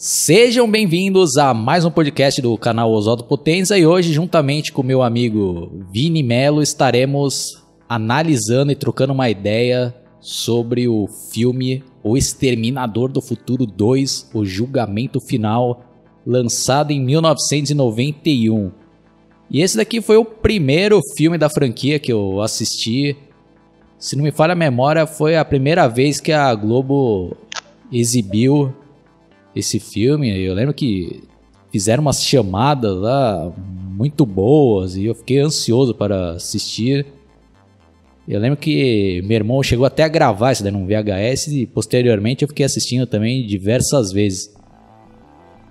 Sejam bem-vindos a mais um podcast do canal Oswaldo Potenza e hoje, juntamente com meu amigo Vini Melo, estaremos analisando e trocando uma ideia sobre o filme O Exterminador do Futuro 2, O Julgamento Final, lançado em 1991. E esse daqui foi o primeiro filme da franquia que eu assisti. Se não me falha a memória, foi a primeira vez que a Globo exibiu esse filme. Eu lembro que fizeram umas chamadas lá muito boas e eu fiquei ansioso para assistir. Eu lembro que meu irmão chegou até a gravar isso daí num VHS e posteriormente eu fiquei assistindo também diversas vezes.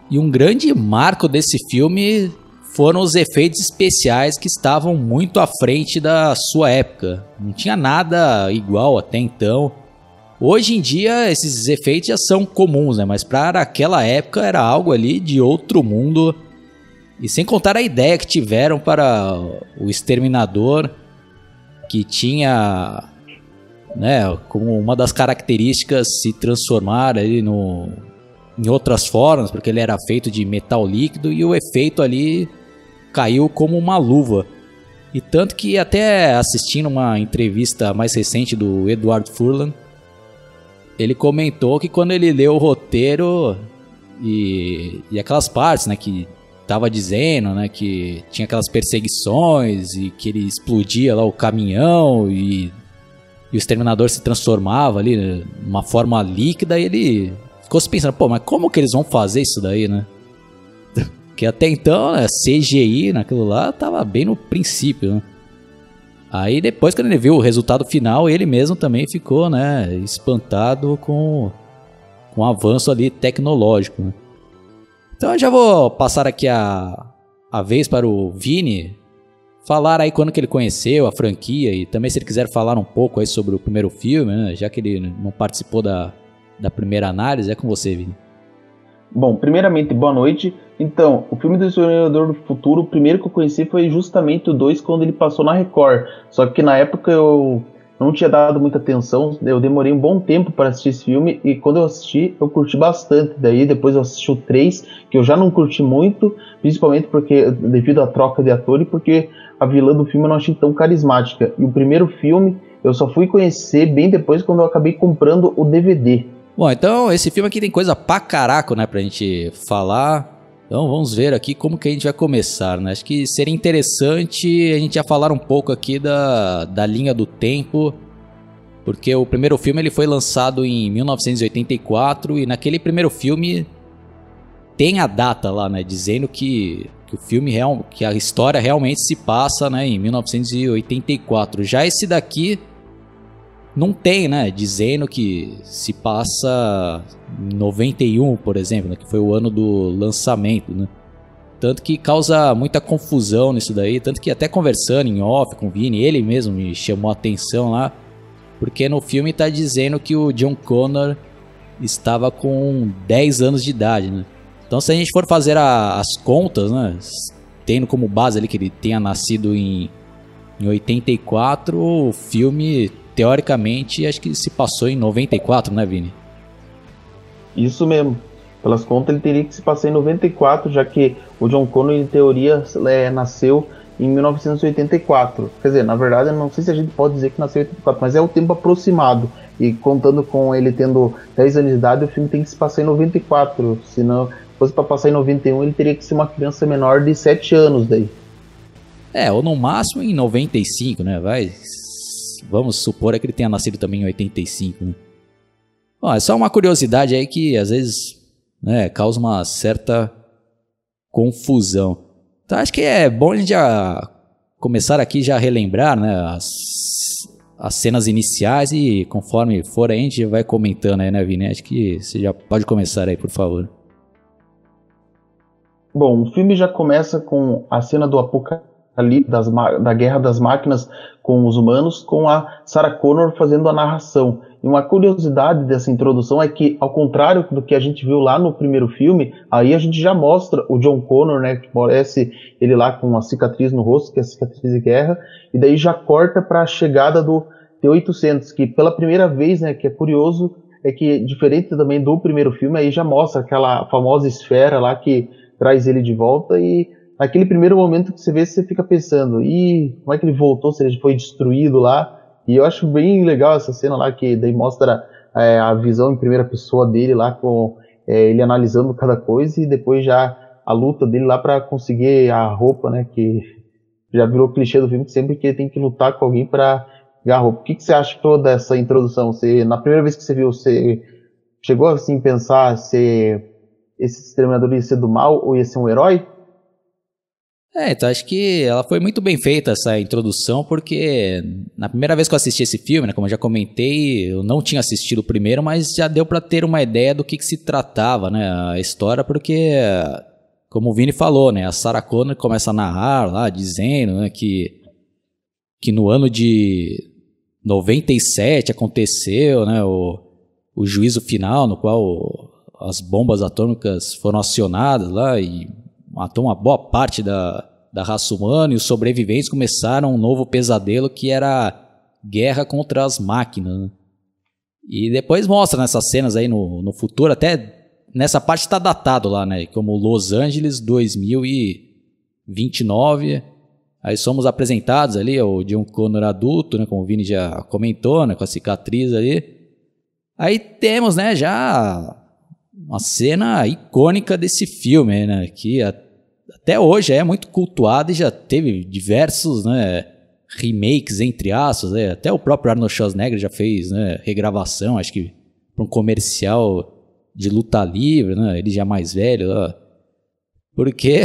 E um grande marco desse filme foram os efeitos especiais que estavam muito à frente da sua época. Não tinha nada igual até então. Hoje em dia esses efeitos já são comuns, né? Mas para aquela época era algo ali de outro mundo. E sem contar a ideia que tiveram para o exterminador, que tinha, né, como uma das características se transformar ali no em outras formas, porque ele era feito de metal líquido e o efeito ali caiu como uma luva. E tanto que até assistindo uma entrevista mais recente do Edward Furlan, ele comentou que quando ele leu o roteiro e, e aquelas partes, né, que tava dizendo, né, que tinha aquelas perseguições e que ele explodia lá o caminhão e, e o exterminador se transformava ali né, numa forma líquida e ele ficou se pensando, pô, mas como que eles vão fazer isso daí, né? Porque até então, né, CGI naquilo lá tava bem no princípio, né? Aí depois, quando ele viu o resultado final, ele mesmo também ficou, né, espantado com, com o avanço ali tecnológico. Né? Então eu já vou passar aqui a, a vez para o Vini falar aí quando que ele conheceu a franquia e também se ele quiser falar um pouco aí sobre o primeiro filme, né, já que ele não participou da, da primeira análise, é com você, Vini. Bom, primeiramente, boa noite. Então, o filme do Exterminador do Futuro, o primeiro que eu conheci foi justamente o 2 quando ele passou na Record. Só que na época eu não tinha dado muita atenção, eu demorei um bom tempo para assistir esse filme e quando eu assisti, eu curti bastante. Daí depois eu assisti o 3, que eu já não curti muito, principalmente porque devido à troca de ator e porque a vilã do filme eu não achei tão carismática. E o primeiro filme eu só fui conhecer bem depois quando eu acabei comprando o DVD. Bom, então esse filme aqui tem coisa pra caraco, né, pra gente falar. Então vamos ver aqui como que a gente vai começar, né? Acho que seria interessante a gente já falar um pouco aqui da, da linha do tempo, porque o primeiro filme ele foi lançado em 1984 e naquele primeiro filme tem a data lá, né, dizendo que, que o filme real, que a história realmente se passa, né, em 1984. Já esse daqui não tem, né? Dizendo que se passa 91, por exemplo, né, que foi o ano do lançamento, né? Tanto que causa muita confusão nisso daí, tanto que até conversando em off com o Vini, ele mesmo me chamou a atenção lá, porque no filme tá dizendo que o John Connor estava com 10 anos de idade, né? Então se a gente for fazer a, as contas, né, tendo como base ali que ele tenha nascido em, em 84, o filme teoricamente, acho que se passou em 94, né, Vini? Isso mesmo. Pelas contas, ele teria que se passar em 94, já que o John Connor, em teoria, é, nasceu em 1984. Quer dizer, na verdade, eu não sei se a gente pode dizer que nasceu em 84, mas é o tempo aproximado. E contando com ele tendo 10 anos de idade, o filme tem que se passar em 94. Se não fosse para passar em 91, ele teria que ser uma criança menor de 7 anos daí. É, ou no máximo em 95, né? Vai vamos supor é que ele tenha nascido também em 85, né? Bom, é só uma curiosidade aí que às vezes né, causa uma certa confusão. Então acho que é bom a gente já começar aqui já relembrar né, as, as cenas iniciais e conforme for a gente vai comentando aí, né, Vini? Acho que você já pode começar aí, por favor. Bom, o filme já começa com a cena do apocalipse ali das, da Guerra das Máquinas com os humanos, com a Sarah Connor fazendo a narração. E uma curiosidade dessa introdução é que, ao contrário do que a gente viu lá no primeiro filme, aí a gente já mostra o John Connor, né, que parece ele lá com uma cicatriz no rosto, que é a cicatriz de guerra, e daí já corta para a chegada do T-800, que pela primeira vez, né, que é curioso, é que, diferente também do primeiro filme, aí já mostra aquela famosa esfera lá que traz ele de volta e naquele primeiro momento que você vê, você fica pensando, e como é que ele voltou, se ele foi destruído lá? E eu acho bem legal essa cena lá que daí mostra é, a visão em primeira pessoa dele lá com é, ele analisando cada coisa e depois já a luta dele lá para conseguir a roupa, né? Que já virou clichê do filme que sempre que ele tem que lutar com alguém para ganhar a roupa. O que, que você achou dessa introdução? Você, na primeira vez que você viu, você chegou assim pensar se esse exterminador ia ser do mal ou ia ser um herói? É, então acho que ela foi muito bem feita essa introdução, porque na primeira vez que eu assisti esse filme, né, como eu já comentei, eu não tinha assistido o primeiro, mas já deu para ter uma ideia do que, que, se tratava, né, a história, porque, como o Vini falou, né, a Sarah Connor começa a narrar lá, dizendo né, que, que no ano de 97 aconteceu né, o, o juízo final, no qual as bombas atômicas foram acionadas lá e matou uma boa parte da, da raça humana e os sobreviventes começaram um novo pesadelo que era guerra contra as máquinas. Né? E depois mostra nessas cenas aí no, no futuro, até nessa parte está datado lá, né? Como Los Angeles 2029. Aí somos apresentados ali, o John Connor adulto, né? Como o Vini já comentou, né? Com a cicatriz ali. Aí temos, né, já uma cena icônica desse filme, né? Que até hoje é muito cultuado e já teve diversos né, remakes, entre aspas. Né? Até o próprio Arnold Schwarzenegger já fez né, regravação, acho que para um comercial de luta livre, né? ele já mais velho. Ó. Porque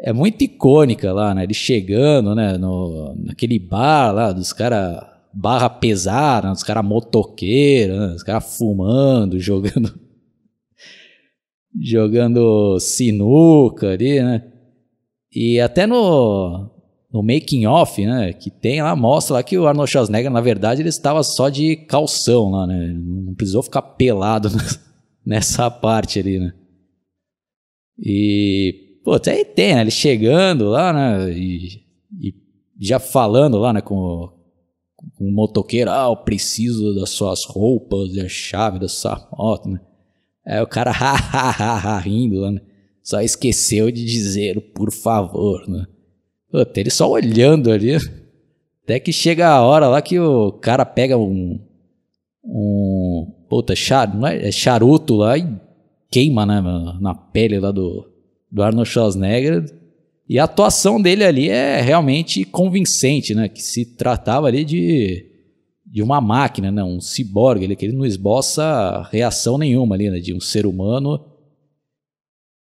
é muito icônica lá, né? Ele chegando né, no, naquele bar lá dos caras barra pesada, dos caras motoqueiros, né, os caras fumando, jogando jogando sinuca ali, né? E até no, no making off, né, que tem lá, mostra lá que o Arnold Schwarzenegger, na verdade, ele estava só de calção lá, né? Não precisou ficar pelado nessa parte ali, né? E, pô, até tem, né? Ele chegando lá, né? E, e já falando lá, né, com, com o motoqueiro, ah, eu preciso das suas roupas e a chave da sua moto, né? Aí o cara ha, ha, ha, rindo né? Só esqueceu de dizer por favor, né? Puta, ele só olhando ali. Até que chega a hora lá que o cara pega um. Um. Puta, char, não é, é charuto lá e queima, né? Na pele lá do, do Arnold Schwarzenegger. E a atuação dele ali é realmente convincente, né? Que se tratava ali de de uma máquina, né? um ciborgue, ele, ele não esboça reação nenhuma ali, né? de um ser humano.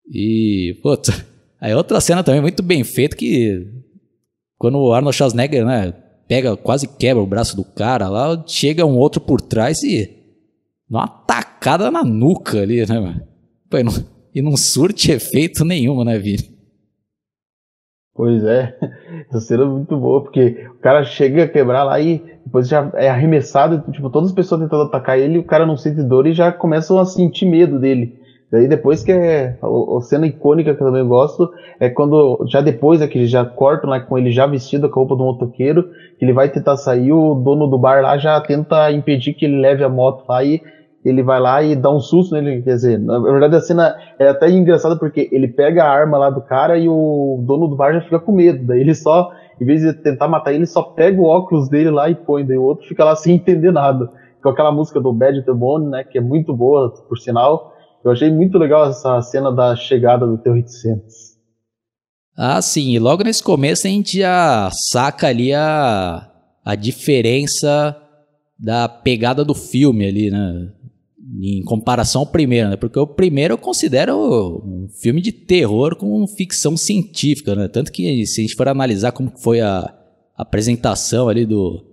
E, puta, aí outra cena também muito bem feita que quando o Arnold Schwarzenegger, né, pega, quase quebra o braço do cara lá, chega um outro por trás e dá uma tacada na nuca ali, né, mano? E, não, e não surte efeito nenhum, né, Vini? Pois é, essa cena é muito boa, porque o cara chega a quebrar lá e depois já é arremessado, tipo, todas as pessoas tentando atacar ele, o cara não sente dor e já começam a sentir medo dele. Daí depois que é a, cena icônica que eu também gosto é quando já depois é que já cortam lá com ele já vestido com a roupa do motoqueiro, que ele vai tentar sair, o dono do bar lá já tenta impedir que ele leve a moto lá e ele vai lá e dá um susto nele, quer dizer, na verdade a cena é até engraçada porque ele pega a arma lá do cara e o dono do bar já fica com medo, daí ele só, em vez de tentar matar ele, só pega o óculos dele lá e põe, daí o outro fica lá sem entender nada. Com aquela música do Bad Bone, né, que é muito boa, por sinal. Eu achei muito legal essa cena da chegada do Teu Santos. Ah, sim, e logo nesse começo a gente já saca ali a, a diferença da pegada do filme ali, né? Em comparação ao primeiro, né? Porque o primeiro eu considero um filme de terror com ficção científica, né? Tanto que se a gente for analisar como foi a apresentação ali do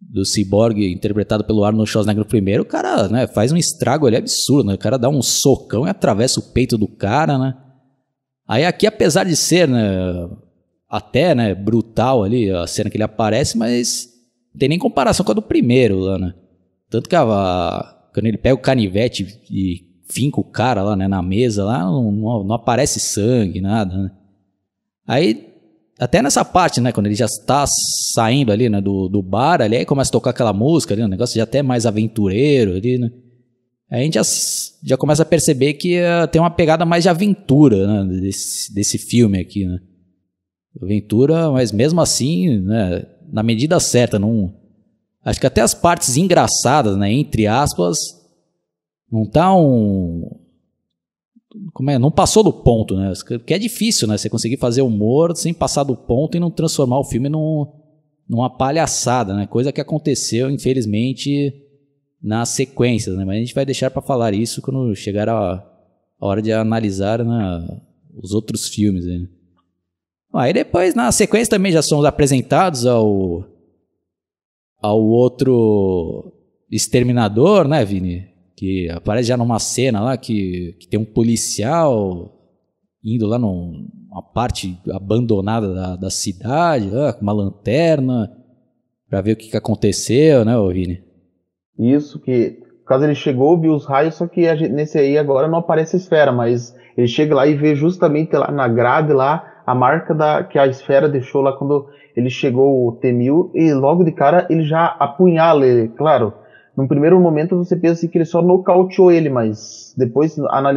do Cyborg interpretado pelo Arnold Schwarzenegger no primeiro, o cara, né, faz um estrago ali absurdo, né? O cara dá um socão e atravessa o peito do cara, né? Aí aqui, apesar de ser, né, até, né, brutal ali a cena que ele aparece, mas não tem nem comparação com a do primeiro lá, né? Tanto que a, quando ele pega o canivete e finca o cara lá né, na mesa, lá não, não, aparece sangue, nada. Né? Aí até nessa parte, né, quando ele já está saindo ali, né, do, do bar, ali, aí começa a tocar aquela música ali, um negócio já até mais aventureiro ali, né. Aí a gente já, já começa a perceber que uh, tem uma pegada mais de aventura, né, desse, desse filme aqui, né. Aventura, mas mesmo assim, né, na medida certa, não... Acho que até as partes engraçadas, né, entre aspas, não tá um como é, não passou do ponto, né? Que é difícil, né? Você conseguir fazer humor sem passar do ponto e não transformar o filme num, numa palhaçada, né? Coisa que aconteceu, infelizmente, nas sequências, né? Mas a gente vai deixar para falar isso quando chegar a, a hora de analisar né, os outros filmes. Né? Aí depois, na sequência, também já somos apresentados ao, ao outro Exterminador, né, Vini? que aparece já numa cena lá que, que tem um policial indo lá numa parte abandonada da, da cidade, lá, com uma lanterna, para ver o que, que aconteceu, né, Vini? Isso, que caso ele chegou, viu os raios, só que gente, nesse aí agora não aparece esfera, mas ele chega lá e vê justamente lá na grade lá a marca da, que a esfera deixou lá quando ele chegou o T-1000 e logo de cara ele já apunhala ele, claro, num primeiro momento você pensa assim que ele só nocauteou ele, mas depois,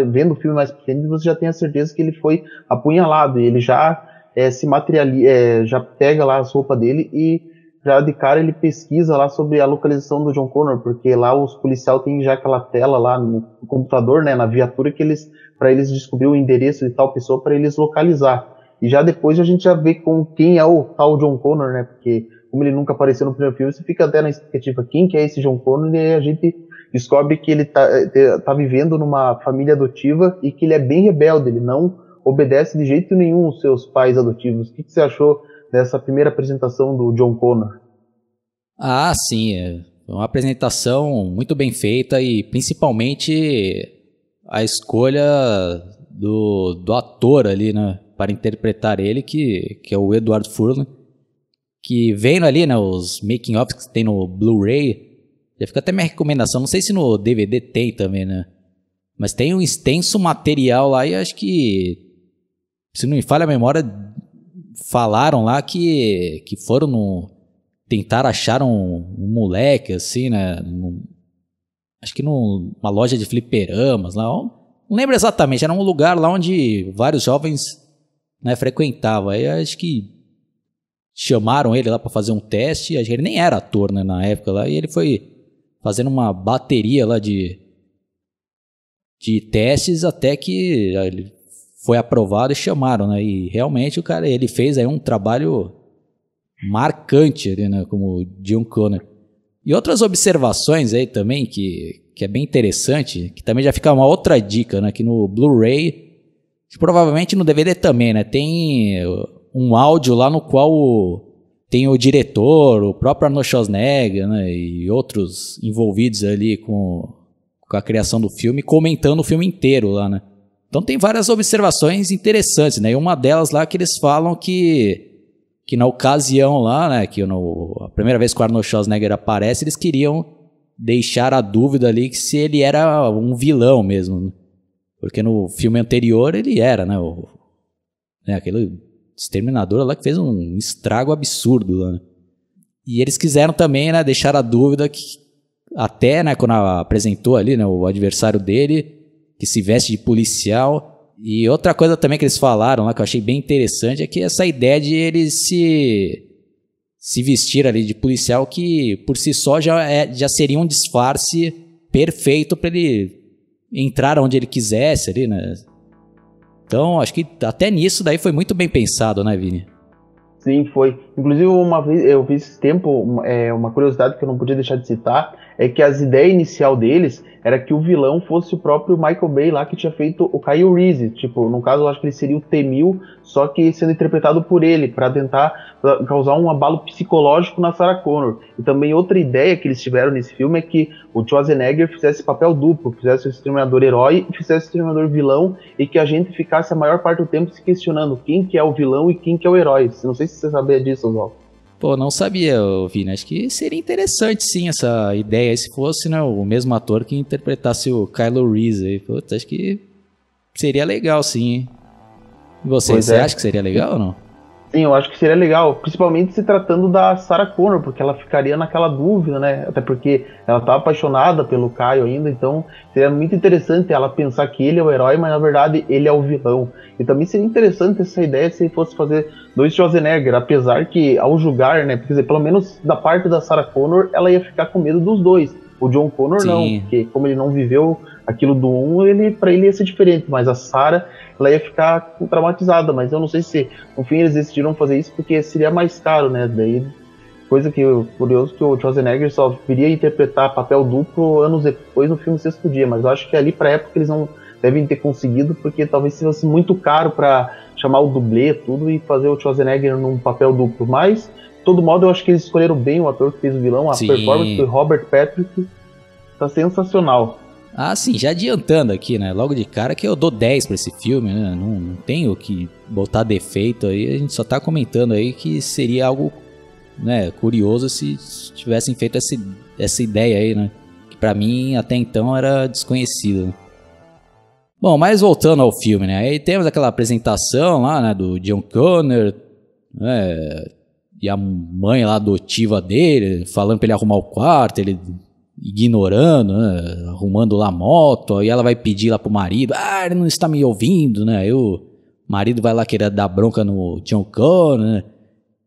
vendo o filme mais pequeno, você já tem a certeza que ele foi apunhalado e ele já é, se materializa, é, já pega lá as roupas dele e já de cara ele pesquisa lá sobre a localização do John Connor, porque lá os policiais têm já aquela tela lá no computador, né, na viatura que eles para eles descobrir o endereço de tal pessoa para eles localizar. E já depois a gente já vê com quem é o tal John Connor, né, porque como ele nunca apareceu no primeiro filme, você fica até na expectativa quem que é esse John Connor e a gente descobre que ele tá, eh, tá vivendo numa família adotiva e que ele é bem rebelde, ele não obedece de jeito nenhum os seus pais adotivos. O que, que você achou dessa primeira apresentação do John Connor? Ah, sim, é uma apresentação muito bem feita e principalmente a escolha do, do ator ali, né, para interpretar ele, que, que é o Edward Furlong, que vendo ali, né, os making of que tem no Blu-ray, já fica até minha recomendação, não sei se no DVD tem também, né? Mas tem um extenso material lá e acho que, se não me falha a memória, falaram lá que, que foram no. Tentar achar um, um moleque, assim, né? Acho que numa loja de fliperamas lá. Não lembro exatamente, era um lugar lá onde vários jovens né, frequentavam. Aí acho que chamaram ele lá para fazer um teste, ele nem era ator né, na época lá, e ele foi fazendo uma bateria lá de, de testes até que ele foi aprovado e chamaram, né? E realmente o cara, ele fez aí um trabalho marcante ali, né, como John Connor. E outras observações aí também que, que é bem interessante, que também já fica uma outra dica, né, que no Blu-ray, provavelmente no DVD também, né, tem um áudio lá no qual tem o diretor, o próprio Arnold Schwarzenegger né, e outros envolvidos ali com, com a criação do filme, comentando o filme inteiro lá, né? Então tem várias observações interessantes, né? E uma delas lá que eles falam que que na ocasião lá, né, que no, a primeira vez que o Arnold Schwarzenegger aparece, eles queriam deixar a dúvida ali que se ele era um vilão mesmo, né? Porque no filme anterior ele era, né, o, né aquele Exterminador lá que fez um estrago absurdo lá. Né? E eles quiseram também, né, deixar a dúvida que até, né, quando apresentou ali, né, o adversário dele, que se veste de policial. E outra coisa também que eles falaram lá que eu achei bem interessante é que essa ideia de ele se se vestir ali de policial que por si só já, é, já seria um disfarce perfeito para ele entrar onde ele quisesse ali, né? Então, acho que até nisso daí foi muito bem pensado, né, Vini? Sim, foi. Inclusive, uma vez eu vi esse tempo, é, uma curiosidade que eu não podia deixar de citar, é que as ideias inicial deles era que o vilão fosse o próprio Michael Bay lá que tinha feito o Kyle Reese. Tipo, no caso, eu acho que ele seria o T-1000, só que sendo interpretado por ele, para tentar causar um abalo psicológico na Sarah Connor. E também outra ideia que eles tiveram nesse filme é que o Schwarzenegger fizesse papel duplo, fizesse o Exterminador herói e fizesse o Exterminador vilão, e que a gente ficasse a maior parte do tempo se questionando quem que é o vilão e quem que é o herói. Não sei se você sabia disso, Oswaldo. Pô, não sabia, Vini. Acho que seria interessante sim essa ideia. Se fosse né, o mesmo ator que interpretasse o Kylo Reese. Putz, acho que seria legal sim. E você, você é. acha que seria legal ou não? Sim, eu acho que seria legal, principalmente se tratando da Sarah Connor, porque ela ficaria naquela dúvida, né? Até porque ela tá apaixonada pelo Caio ainda, então seria muito interessante ela pensar que ele é o herói, mas na verdade ele é o vilão. E também seria interessante essa ideia se fosse fazer dois Schwarzenegger, apesar que ao julgar, né? Dizer, pelo menos da parte da Sarah Connor, ela ia ficar com medo dos dois. O John Connor Sim. não, porque como ele não viveu aquilo do 1, ele, para ele ia ser diferente, mas a Sarah ela ia ficar traumatizada, mas eu não sei se no fim eles decidiram fazer isso porque seria mais caro, né? Daí coisa que curioso que o Schwarzenegger só viria interpretar papel duplo anos depois no filme Sexto Dia, mas eu acho que ali para época eles não devem ter conseguido porque talvez fosse muito caro para chamar o dublê tudo e fazer o Schwarzenegger num papel duplo, mas todo modo eu acho que eles escolheram bem o ator que fez o vilão, a Sim. performance do Robert Patrick tá sensacional. Ah, sim, já adiantando aqui, né? Logo de cara que eu dou 10 pra esse filme, né? Não, não tenho que botar defeito aí, a gente só tá comentando aí que seria algo né, curioso se tivessem feito essa, essa ideia aí, né? Que pra mim até então era desconhecido. Bom, mas voltando ao filme, né? Aí temos aquela apresentação lá, né, do John Connor, né? E a mãe lá adotiva dele, falando pra ele arrumar o quarto, ele ignorando, né? arrumando lá a moto, aí ela vai pedir lá pro marido, ah, ele não está me ouvindo, né? Aí o marido vai lá querer dar bronca no John Connor, né?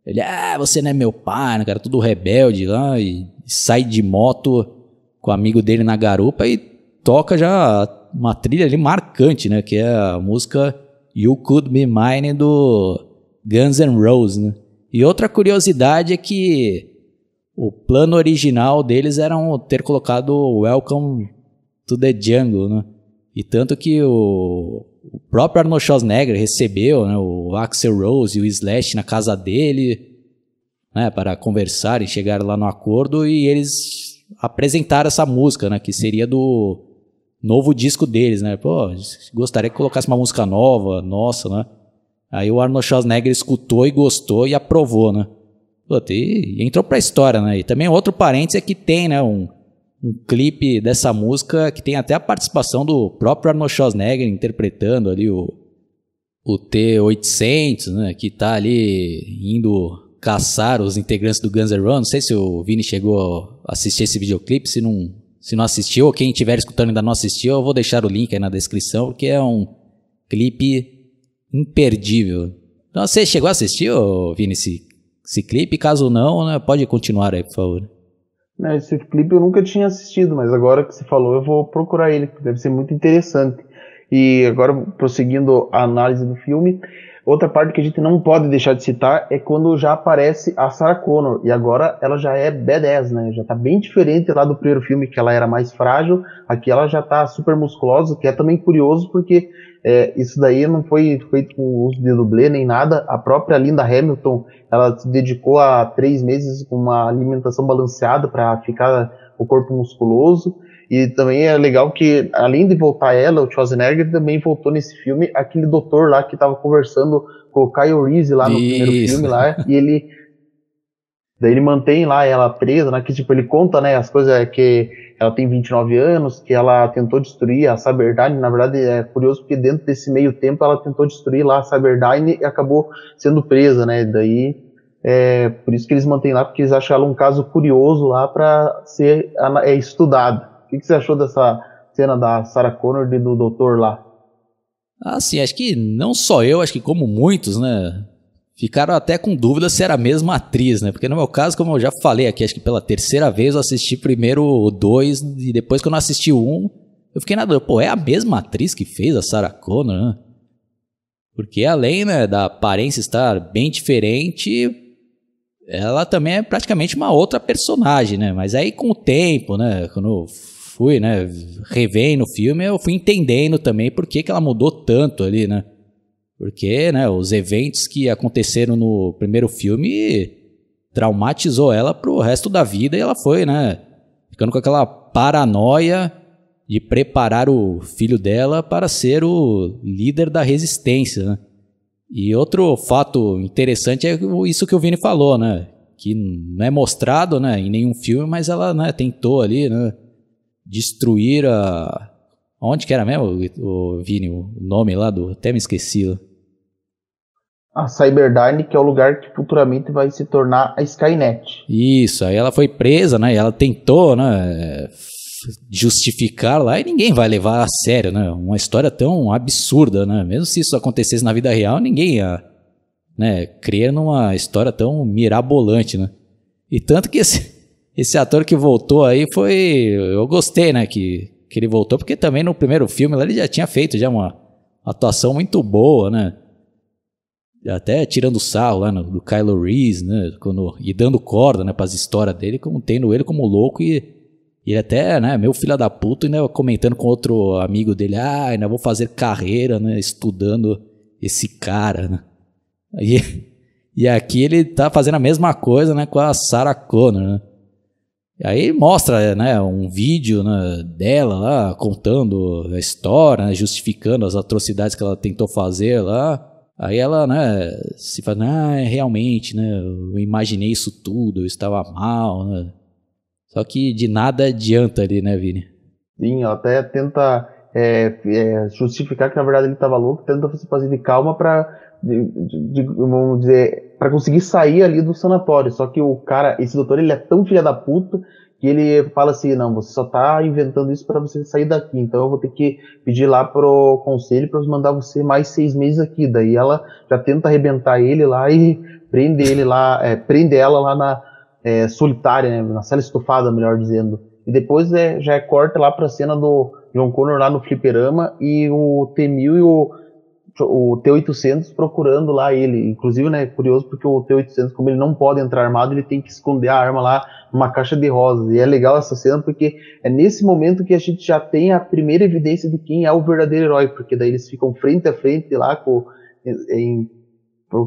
Ele, ah, você não é meu pai, né, cara, tudo rebelde lá, e sai de moto com o amigo dele na garupa e toca já uma trilha ali marcante, né? Que é a música You Could Be Mine do Guns N' Roses, né? E outra curiosidade é que o plano original deles era ter colocado Welcome to the Jungle, né? E tanto que o, o próprio Arnold Schwarzenegger recebeu né, o Axel Rose e o Slash na casa dele né, para conversar e chegar lá no acordo e eles apresentaram essa música, né, que seria do novo disco deles, né? Pô, gostaria que colocasse uma música nova, nossa, né? Aí o Arnold Schwarzenegger escutou e gostou e aprovou, né? Puta, e, entrou pra história, né? E também outro parênteses é que tem, né, um, um clipe dessa música que tem até a participação do próprio Arnold Schwarzenegger interpretando ali o, o T-800, né, que tá ali indo caçar os integrantes do Guns N' Roses. Não sei se o Vini chegou a assistir esse videoclipe, se não, se não assistiu, ou quem estiver escutando ainda não assistiu, eu vou deixar o link aí na descrição, porque é um clipe imperdível. Então, você chegou a assistir, Vini, esse esse clipe. Caso não, né, pode continuar aí, por favor. É, esse clipe eu nunca tinha assistido, mas agora que você falou, eu vou procurar ele, deve ser muito interessante. E agora, prosseguindo a análise do filme, outra parte que a gente não pode deixar de citar é quando já aparece a Sarah Connor, e agora ela já é badass, né? Já tá bem diferente lá do primeiro filme, que ela era mais frágil, aqui ela já tá super musculosa, que é também curioso, porque é, isso daí não foi feito com uso de dublê nem nada. A própria Linda Hamilton, ela se dedicou a três meses com uma alimentação balanceada para ficar o corpo musculoso. E também é legal que, além de voltar ela, o Schwarzenegger também voltou nesse filme aquele doutor lá que estava conversando com o Kyle Reese lá no Isso. primeiro filme lá, e ele daí ele mantém lá ela presa, né, que tipo ele conta, né, as coisas que ela tem 29 anos, que ela tentou destruir a Cyberdyne. Na verdade, é curioso porque dentro desse meio tempo ela tentou destruir lá a Cyberdyne e acabou sendo presa, né? Daí, é por isso que eles mantêm lá, porque eles acham ela um caso curioso lá para ser é, estudado. O que, que você achou dessa cena da Sarah Connor e do doutor lá? Ah, sim, acho que não só eu, acho que como muitos, né? Ficaram até com dúvida se era a mesma atriz, né? Porque no meu caso, como eu já falei aqui, acho que pela terceira vez eu assisti primeiro o dois e depois que eu não assisti o um, eu fiquei na dúvida, pô, é a mesma atriz que fez a Sarah Connor, né? Porque além né, da aparência estar bem diferente, ela também é praticamente uma outra personagem, né? Mas aí com o tempo, né, quando fui, né, revendo o filme, eu fui entendendo também por que, que ela mudou tanto ali, né? Porque, né, os eventos que aconteceram no primeiro filme traumatizou ela pro resto da vida e ela foi, né, ficando com aquela paranoia de preparar o filho dela para ser o líder da resistência, né? E outro fato interessante é isso que o Vini falou, né? Que não é mostrado, né, em nenhum filme, mas ela, né, tentou ali, né, destruir a Onde que era mesmo, o, Vini, o nome lá do. Até me esqueci. A Cyberdyne, que é o lugar que futuramente vai se tornar a Skynet. Isso, aí ela foi presa, né? E ela tentou, né? Justificar lá e ninguém vai levar a sério, né? Uma história tão absurda, né? Mesmo se isso acontecesse na vida real, ninguém ia né, crer numa história tão mirabolante, né? E tanto que esse, esse ator que voltou aí foi. Eu gostei, né? Que, que ele voltou, porque também no primeiro filme lá ele já tinha feito já uma atuação muito boa, né? Até tirando sarro lá no, do Kylo Reese, né? Quando, e dando corda né, para as histórias dele, como tendo ele como louco e, e ele até, né, meu filho da puta, ainda comentando com outro amigo dele, ah, ainda vou fazer carreira, né, estudando esse cara, né? E, e aqui ele tá fazendo a mesma coisa, né, com a Sarah Connor, né? Aí mostra, né, um vídeo né, dela lá contando a história, né, justificando as atrocidades que ela tentou fazer lá. Aí ela, né, se fala, ah, realmente, né, eu imaginei isso tudo, eu estava mal, né. Só que de nada adianta ali, né, Vini? Sim, ela até tenta é, é, justificar que na verdade ele estava louco, tenta se fazer de calma para de, de, vamos dizer, para conseguir sair ali do sanatório. Só que o cara, esse doutor, ele é tão filha da puta que ele fala assim, não, você só tá inventando isso para você sair daqui, então eu vou ter que pedir lá pro conselho para mandar você mais seis meses aqui. Daí ela já tenta arrebentar ele lá e prende ele lá, é, prende ela lá na é, solitária, né, na cela estufada, melhor dizendo. E depois é, já é corta lá pra cena do John Connor lá no fliperama e o T-1000 e o o T-800 procurando lá ele. Inclusive, né, curioso porque o T-800, como ele não pode entrar armado, ele tem que esconder a arma lá numa caixa de rosas. E é legal essa cena porque é nesse momento que a gente já tem a primeira evidência de quem é o verdadeiro herói, porque daí eles ficam frente a frente lá com, em,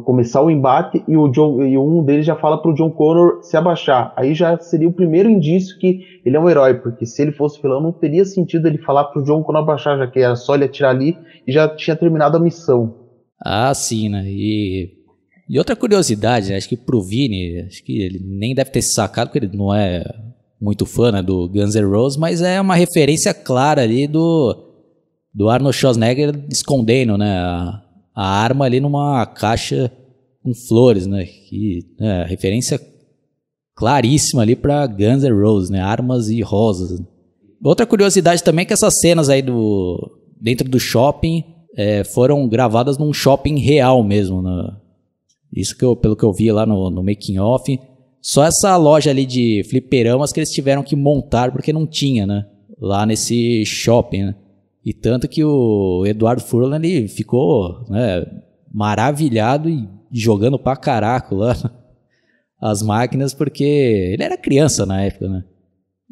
começar o embate e, o John, e um deles já fala pro John Connor se abaixar. Aí já seria o primeiro indício que ele é um herói, porque se ele fosse vilão não teria sentido ele falar pro John Connor abaixar, já que era só ele atirar ali e já tinha terminado a missão. Ah, sim, né? E, e outra curiosidade, acho que pro Vini, acho que ele nem deve ter sacado, porque ele não é muito fã né, do Guns N' Roses, mas é uma referência clara ali do, do Arnold Schwarzenegger escondendo, né? A, a arma ali numa caixa com flores, né? Que é referência claríssima ali para Guns N' Roses, né? Armas e rosas. Outra curiosidade também é que essas cenas aí do dentro do shopping é, foram gravadas num shopping real mesmo, né? Isso que eu, pelo que eu vi lá no, no making off. Só essa loja ali de fliperamas que eles tiveram que montar porque não tinha, né? Lá nesse shopping, né? E tanto que o Eduardo Furlan ele ficou né, maravilhado e jogando pra caraco lá as máquinas, porque ele era criança na época, né?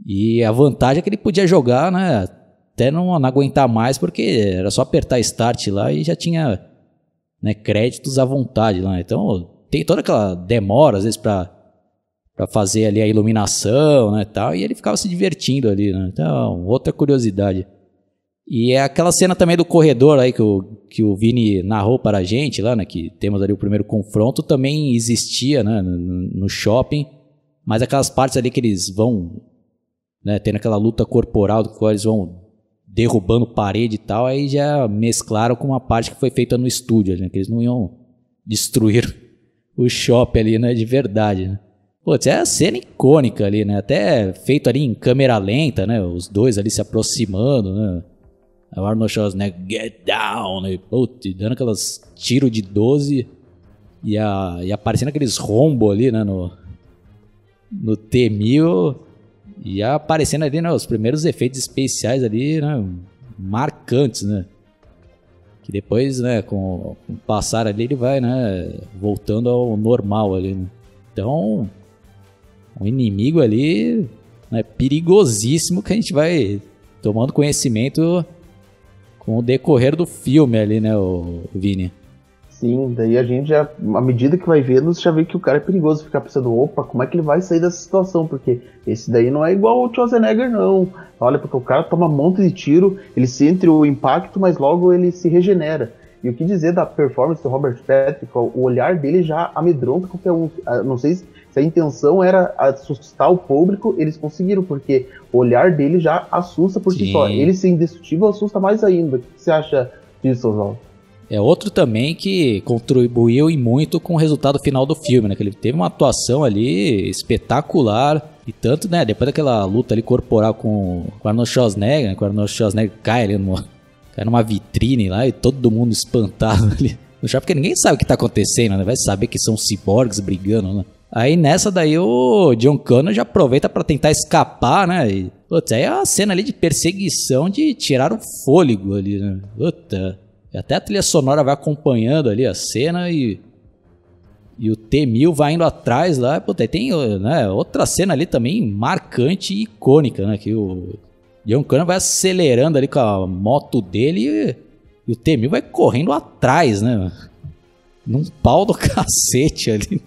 E a vantagem é que ele podia jogar, né? Até não, não aguentar mais, porque era só apertar start lá e já tinha né, créditos à vontade lá. Então tem toda aquela demora, às vezes, para para fazer ali a iluminação, né, tal, e ele ficava se divertindo ali, né? Então, outra curiosidade. E é aquela cena também do corredor aí que o, que o Vini narrou para a gente lá, né? Que temos ali o primeiro confronto, também existia, né? No, no shopping. Mas aquelas partes ali que eles vão, né? Tendo aquela luta corporal do qual eles vão derrubando parede e tal, aí já mesclaram com uma parte que foi feita no estúdio, né? Que eles não iam destruir o shopping ali, né? De verdade, né? Putz, é a cena icônica ali, né? Até feito ali em câmera lenta, né? Os dois ali se aproximando, né? O Arnold Schwarzenegger, get down, né? Putz, dando aquelas tiros de 12 e, a, e aparecendo aqueles rombos ali, né, no, no T-1000 e aparecendo ali, né, os primeiros efeitos especiais ali, né, marcantes, né, que depois, né, com, com o passar ali, ele vai, né, voltando ao normal ali, né. Então, um inimigo ali, né, perigosíssimo que a gente vai tomando conhecimento com o decorrer do filme ali, né, o Vini? Sim, daí a gente já, à medida que vai vendo, você já vê que o cara é perigoso ficar pensando, opa, como é que ele vai sair dessa situação? Porque esse daí não é igual o Schwarzenegger, não. Olha, porque o cara toma um monte de tiro, ele sente o impacto, mas logo ele se regenera. E o que dizer da performance do Robert Patrick, o olhar dele já amedronta qualquer um. Ah, não sei se a intenção era assustar o público, eles conseguiram, porque o olhar dele já assusta por si só. Ele ser indestrutível assusta mais ainda. O que você acha disso, Oswaldo? é outro também que contribuiu e muito com o resultado final do filme, né? Que ele teve uma atuação ali espetacular. E tanto, né? Depois daquela luta ali corporal com, com Arnold Schwarzenegger, né? O Arnold Schwarzenegger cai ali numa, cai numa vitrine lá e todo mundo espantado ali no shopping, porque ninguém sabe o que tá acontecendo, né? Vai saber que são ciborgues brigando, né? Aí nessa daí o John Connor já aproveita para tentar escapar, né? E, putz, aí é uma cena ali de perseguição de tirar o fôlego ali, né? Puta. Até a trilha sonora vai acompanhando ali a cena e. E o T-1000 vai indo atrás lá. Puta, tem né, outra cena ali também marcante e icônica, né? Que o John Connor vai acelerando ali com a moto dele e, e o T-1000 vai correndo atrás, né? Num pau do cacete ali.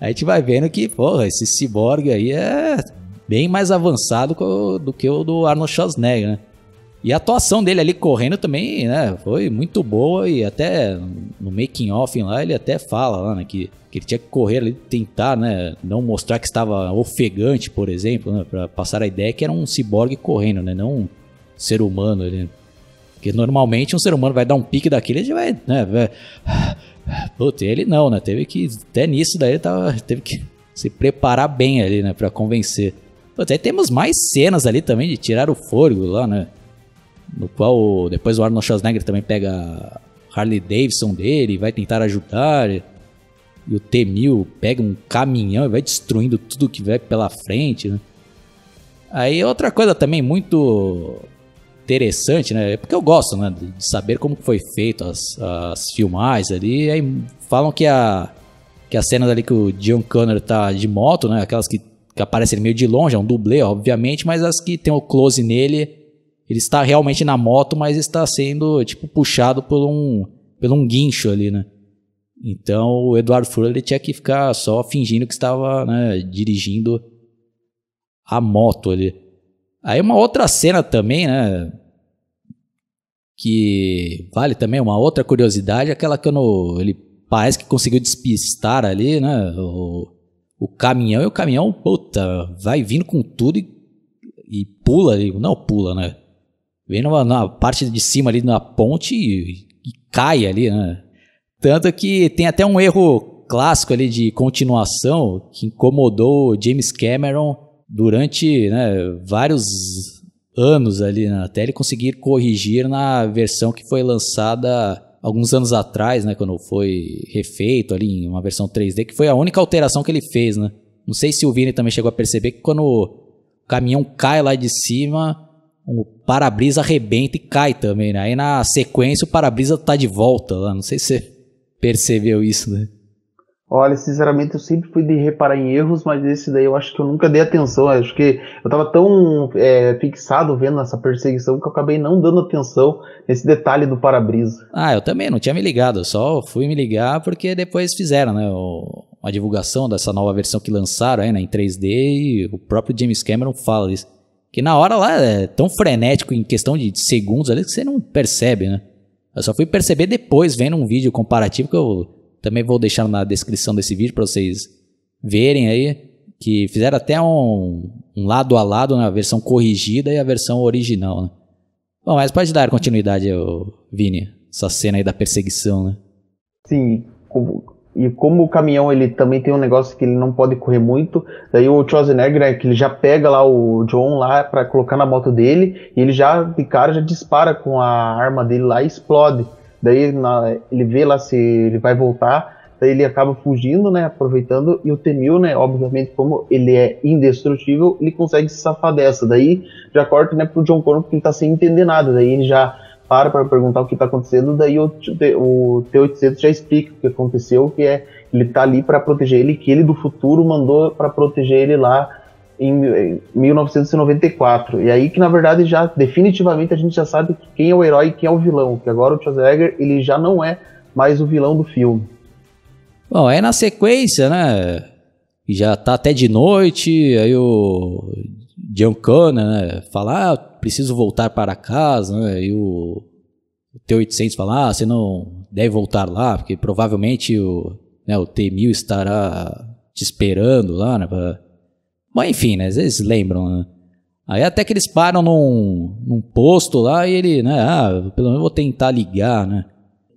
A gente vai vendo que, porra, esse ciborgue aí é bem mais avançado do que o do Arnold Schwarzenegger, né? E a atuação dele ali correndo também, né, foi muito boa e até no making off lá ele até fala lá, né, que, que ele tinha que correr ali, tentar, né, não mostrar que estava ofegante, por exemplo, né, para passar a ideia que era um ciborgue correndo, né, não um ser humano ali. Porque normalmente um ser humano vai dar um pique daquele e vai, né, vai... Putz, ele não, né, teve que, até nisso daí ele tava, teve que se preparar bem ali, né, para convencer. Putz, aí temos mais cenas ali também de tirar o fôlego lá, né, no qual depois o Arnold Schwarzenegger também pega Harley Davidson dele e vai tentar ajudar. E o T-1000 pega um caminhão e vai destruindo tudo que vai pela frente, né? Aí outra coisa também muito interessante, né? É porque eu gosto, né? De saber como foi feito as, as filmagens ali. Aí falam que a que as cenas ali que o John Connor tá de moto, né? Aquelas que, que aparecem meio de longe, é um dublê, obviamente, mas as que tem o close nele ele está realmente na moto, mas está sendo tipo puxado por um, por um guincho ali, né? Então o Eduardo Furler ele tinha que ficar só fingindo que estava né, dirigindo a moto ali. Aí uma outra cena também, né? Que vale também uma outra curiosidade, aquela que no, ele parece que conseguiu despistar ali, né? O, o caminhão e o caminhão, puta, vai vindo com tudo e, e pula ali. Não pula, né? Vem numa, na parte de cima ali na ponte e, e cai ali, né? Tanto que tem até um erro clássico ali de continuação que incomodou James Cameron durante né, vários anos ali, né, até ele conseguir corrigir na versão que foi lançada alguns anos atrás, né, quando foi refeito ali em uma versão 3D, que foi a única alteração que ele fez, né? Não sei se o Vini também chegou a perceber que quando o caminhão cai lá de cima, o para-brisa arrebenta e cai também, né? Aí na sequência o para-brisa tá de volta lá. Não sei se você percebeu isso, né? Olha, sinceramente eu sempre fui de reparar em erros, mas esse daí eu acho que eu nunca dei atenção. Eu acho que eu tava tão é, fixado vendo essa perseguição que eu acabei não dando atenção nesse detalhe do para-brisa. Ah, eu também não tinha me ligado, eu só fui me ligar porque depois fizeram, né? O, a divulgação dessa nova versão que lançaram aí, né, em 3D e o próprio James Cameron fala isso. Que na hora lá é tão frenético em questão de segundos ali que você não percebe, né? Eu só fui perceber depois vendo um vídeo comparativo que eu também vou deixar na descrição desse vídeo para vocês verem aí. Que fizeram até um, um lado a lado na versão corrigida e a versão original, né? Bom, mas pode dar continuidade, Vini, essa cena aí da perseguição, né? Sim, e como o caminhão ele também tem um negócio que ele não pode correr muito, daí o Schwarzenegger é que ele já pega lá o John lá para colocar na moto dele e ele já de cara já dispara com a arma dele lá e explode. Daí na, ele vê lá se ele vai voltar, daí ele acaba fugindo, né, aproveitando e o T-1000, né, obviamente como ele é indestrutível, ele consegue se safar dessa. Daí já corta, né, pro John Connor porque ele tá sem entender nada. Daí ele já para para perguntar o que está acontecendo, daí o, o T-800 já explica o que aconteceu, que é ele está ali para proteger ele, que ele do futuro mandou para proteger ele lá em 1994. E aí que na verdade já definitivamente a gente já sabe quem é o herói e quem é o vilão, que agora o Schwarzenegger ele já não é mais o vilão do filme. Bom, aí na sequência, né, já tá até de noite, aí o John Connor, né, fala, ah, preciso voltar para casa, né, e o, o T-800 fala, ah, você não deve voltar lá, porque provavelmente o, né, o T-1000 estará te esperando lá, né, pra... Mas enfim, né, às vezes lembram, né. Aí até que eles param num, num posto lá e ele, né, ah, pelo menos vou tentar ligar, né.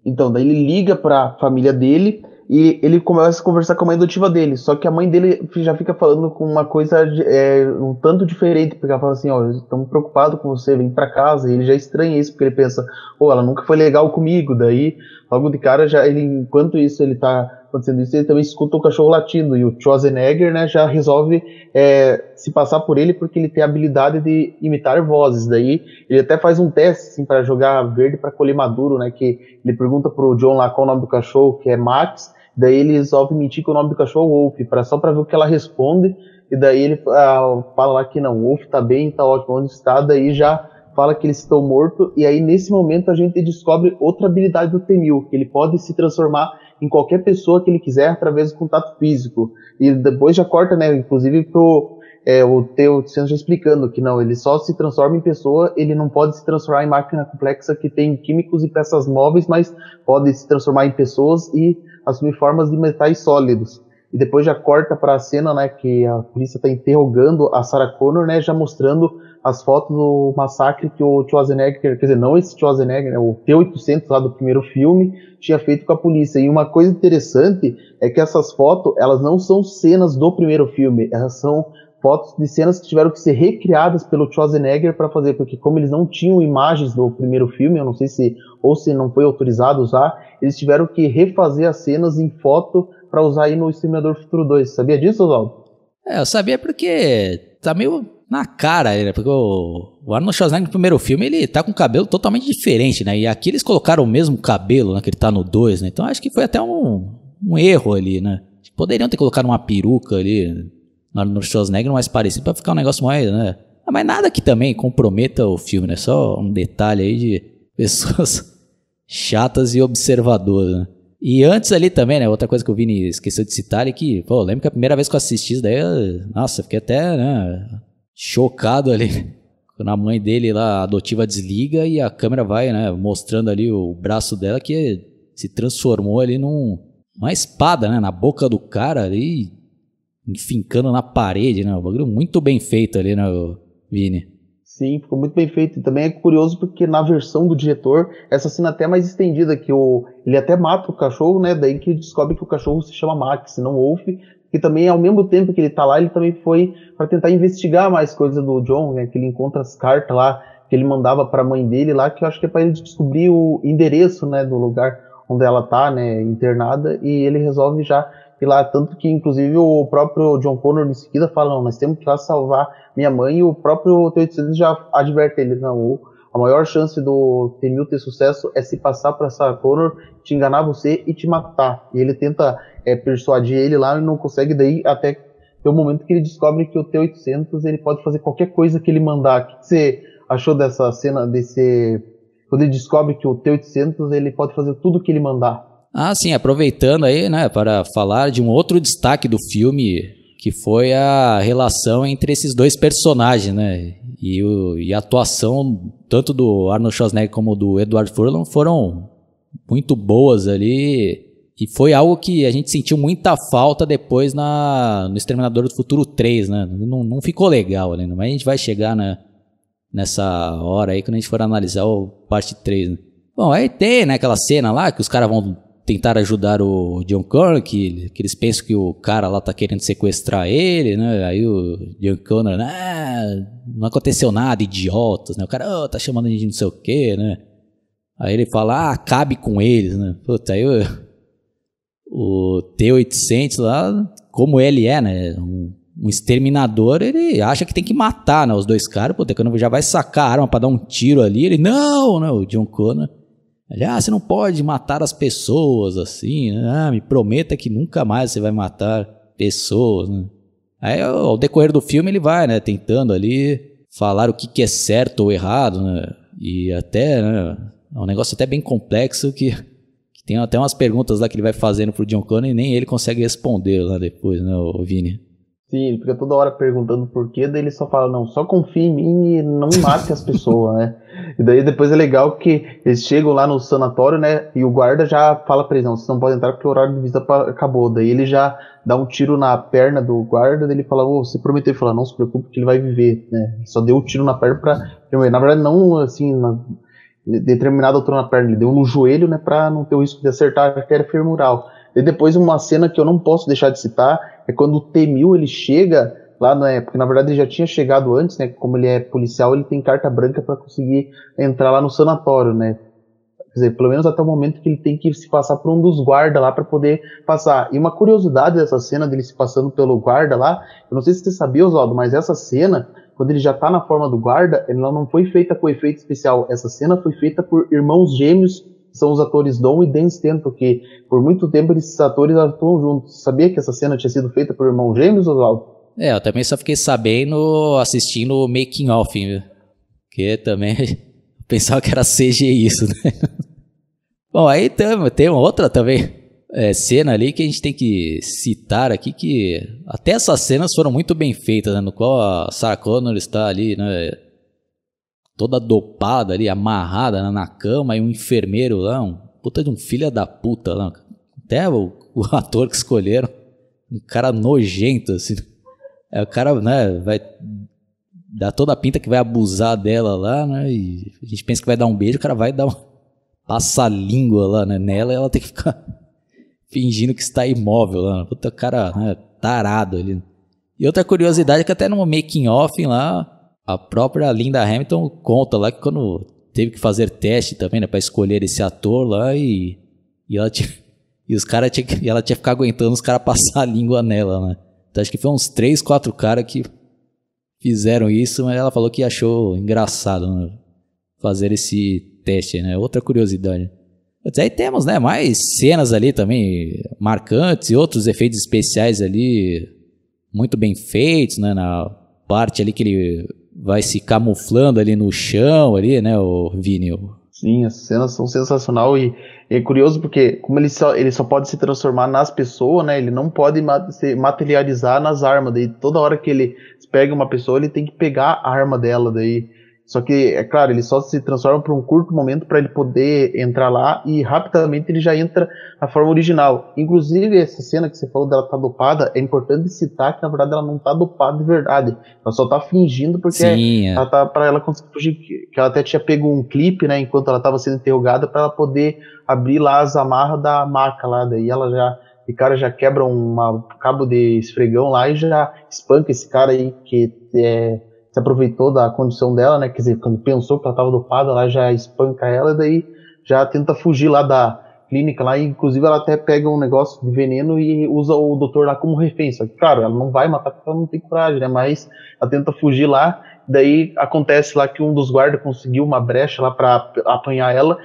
Então, daí ele liga pra família dele e ele começa a conversar com a mãe adotiva dele. Só que a mãe dele já fica falando com uma coisa é, um tanto diferente, porque ela fala assim, ó, estamos preocupados com você, vem para casa. E ele já estranha isso, porque ele pensa, pô, ela nunca foi legal comigo. Daí, logo de cara, já ele, enquanto isso ele tá acontecendo isso, ele também escuta o cachorro latindo. E o Schwarzenegger, né, já resolve é, se passar por ele porque ele tem a habilidade de imitar vozes. Daí ele até faz um teste assim, para jogar verde para colher maduro, né? Que ele pergunta pro John lá qual o nome do cachorro, que é Max. Daí ele resolve mentir que o nome do cachorro é Wolf, pra, só para ver o que ela responde. E daí ele ah, fala lá que não, Wolf tá bem, tá ótimo, onde está. Daí já fala que eles estão mortos. E aí nesse momento a gente descobre outra habilidade do Temil, que ele pode se transformar em qualquer pessoa que ele quiser através do contato físico. E depois já corta, né, inclusive pro é, o Teo já explicando que não, ele só se transforma em pessoa, ele não pode se transformar em máquina complexa que tem químicos e peças móveis, mas pode se transformar em pessoas e assumir formas de metais sólidos. E depois já corta para a cena, né, que a polícia está interrogando a Sarah Connor, né, já mostrando as fotos do massacre que o Schwarzenegger, quer dizer, não esse Schwarzenegger, né, o T-800 lá do primeiro filme, tinha feito com a polícia. E uma coisa interessante é que essas fotos, elas não são cenas do primeiro filme, elas são fotos de cenas que tiveram que ser recriadas pelo Schwarzenegger para fazer, porque como eles não tinham imagens do primeiro filme, eu não sei se ou se não foi autorizado usar, eles tiveram que refazer as cenas em foto para usar aí no Exterminador Futuro 2. Sabia disso, Oswaldo? É, eu sabia porque tá meio na cara, né? Porque o, o Arnold Schwarzenegger no primeiro filme, ele tá com um cabelo totalmente diferente, né? E aqui eles colocaram o mesmo cabelo, né? Que ele tá no 2, né? Então acho que foi até um, um erro ali, né? Poderiam ter colocado uma peruca ali no Arnold Schwarzenegger mais parecido pra ficar um negócio mais, né? Ah, mas nada que também comprometa o filme, né? Só um detalhe aí de pessoas chatas e observadoras, né? E antes ali também, né? Outra coisa que o Vini esqueceu de citar é que, pô, lembro que a primeira vez que eu assisti isso daí, nossa, fiquei até, né, chocado ali. Quando a mãe dele lá, adotiva, desliga e a câmera vai, né, mostrando ali o braço dela que se transformou ali num, uma espada, né, na boca do cara ali, enfincando na parede, né? Um bagulho muito bem feito ali, né, Vini? Sim, ficou muito bem feito. E também é curioso porque na versão do diretor, essa cena até é mais estendida, que o, ele até mata o cachorro, né? Daí que descobre que o cachorro se chama Max, não Wolf. E também, ao mesmo tempo que ele tá lá, ele também foi para tentar investigar mais coisas do John, né? Que ele encontra as cartas lá que ele mandava para a mãe dele lá, que eu acho que é para ele descobrir o endereço, né, do lugar onde ela tá, né, internada, e ele resolve já e lá, tanto que inclusive o próprio John Connor em seguida fala, não, nós temos que ir lá salvar minha mãe, e o próprio T-800 já adverte ele, não, a maior chance do T-1000 ter sucesso é se passar para Sarah Connor, te enganar você e te matar. E ele tenta é, persuadir ele lá e não consegue, daí até o momento que ele descobre que o T-800 ele pode fazer qualquer coisa que ele mandar. O que você achou dessa cena, desse... Quando ele descobre que o T-800 ele pode fazer tudo que ele mandar. Ah, sim, aproveitando aí, né, para falar de um outro destaque do filme, que foi a relação entre esses dois personagens, né, e, o, e a atuação tanto do Arnold Schwarzenegger como do Edward Furlong foram muito boas ali, e foi algo que a gente sentiu muita falta depois na, no Exterminador do Futuro 3, né, não, não ficou legal ali, mas a gente vai chegar na, nessa hora aí quando a gente for analisar o parte 3, né. Bom, aí tem né, aquela cena lá que os caras vão tentar ajudar o John Connor, que, que eles pensam que o cara lá tá querendo sequestrar ele, né? Aí o John Connor, ah, não aconteceu nada, idiotas, né? O cara, oh, tá chamando de não sei o quê, né? Aí ele fala, ah, cabe com eles, né? Puta, aí o, o T-800 lá, como ele é, né? Um, um, exterminador, ele acha que tem que matar, né? Os dois caras, puta, quando já vai sacar a arma pra dar um tiro ali, ele, não, né? O John Connor ele, ah, você não pode matar as pessoas assim, né? ah, me prometa que nunca mais você vai matar pessoas, né? Aí ao decorrer do filme ele vai, né, tentando ali falar o que, que é certo ou errado, né? E até, né, é um negócio até bem complexo que tem até umas perguntas lá que ele vai fazendo pro John Connor e nem ele consegue responder lá depois, né, o Vini? Sim, ele fica toda hora perguntando por quê, daí ele só fala, não, só confie em mim e não mate as pessoas, né? E daí depois é legal que eles chegam lá no sanatório, né? E o guarda já fala pra eles, não, vocês não podem entrar porque o horário de visita acabou. Daí ele já dá um tiro na perna do guarda, daí ele fala, oh, você prometeu, ele fala, não se preocupe que ele vai viver, né? Só deu o um tiro na perna pra... Na verdade não, assim, na determinada altura na perna, ele deu no joelho, né, para não ter o risco de acertar a artéria femoral. E depois uma cena que eu não posso deixar de citar é quando o T-1000 ele chega lá, né, porque na verdade ele já tinha chegado antes, né, como ele é policial, ele tem carta branca para conseguir entrar lá no sanatório, né. Quer dizer, pelo menos até o momento que ele tem que se passar por um dos guardas lá para poder passar. E uma curiosidade dessa cena dele se passando pelo guarda lá, eu não sei se você sabia, Oswaldo, mas essa cena quando ele já tá na forma do guarda, ela não foi feita com efeito especial. Essa cena foi feita por irmãos gêmeos, que são os atores Dom e Dan Stanton, que por muito tempo esses atores atuam juntos. Sabia que essa cena tinha sido feita por irmãos gêmeos, Oswaldo? É, eu também só fiquei sabendo assistindo o making off, que também pensava que era CGI isso, né? Bom, aí tem, tem outra também é, cena ali que a gente tem que citar aqui que até essas cenas foram muito bem feitas, né? No qual a Sarah Connor está ali, né? Toda dopada ali, amarrada né, na cama e um enfermeiro lá, um puta de um filho da puta lá. Até o, o ator que escolheram, um cara nojento, assim. É, o cara, né, vai dar toda a pinta que vai abusar dela lá, né? E a gente pensa que vai dar um beijo, o cara vai dar uma passa a língua lá né, nela ela tem que ficar fingindo que está imóvel lá. Puta cara né, tarado ali. E outra curiosidade é que até no making off lá, a própria Linda Hamilton conta lá que quando teve que fazer teste também, né, para escolher esse ator lá e, e ela tinha, e os cara tinha, e ela tinha que ficar aguentando os caras passar a língua nela, né? Então acho que foi uns três, quatro caras que fizeram isso, mas ela falou que achou engraçado né, fazer esse teste, né? Outra curiosidade. Aí temos, né, mais cenas ali também marcantes e outros efeitos especiais ali muito bem feitos, né, na parte ali que ele vai se camuflando ali no chão ali, né, o Vinil. Sim, as cenas são sensacional e, é curioso porque como ele só, ele só pode se transformar nas pessoas, né, ele não pode se materializar nas armas, daí toda hora que ele pega uma pessoa, ele tem que pegar a arma dela, daí só que, é claro, ele só se transforma por um curto momento para ele poder entrar lá e rapidamente ele já entra na forma original. Inclusive, essa cena que você falou dela tá dopada, é importante citar que na verdade ela não tá dopada de verdade. Ela só tá fingindo porque Sim, é. ela tá para ela conseguir fugir. Que ela até tinha pego um clipe, né, enquanto ela estava sendo interrogada para ela poder abrir lá as amarras da maca lá. Daí ela já e cara já quebra um cabo de esfregão lá e já espanca esse cara aí que é se aproveitou da condição dela, né? Quer dizer, quando pensou que ela estava dopada, ela já espanca ela e daí já tenta fugir lá da clínica lá, e inclusive ela até pega um negócio de veneno e usa o doutor lá como refém. Só que, claro, ela não vai matar porque ela não tem coragem, né? Mas ela tenta fugir lá, daí acontece lá que um dos guardas conseguiu uma brecha lá para apanhar ela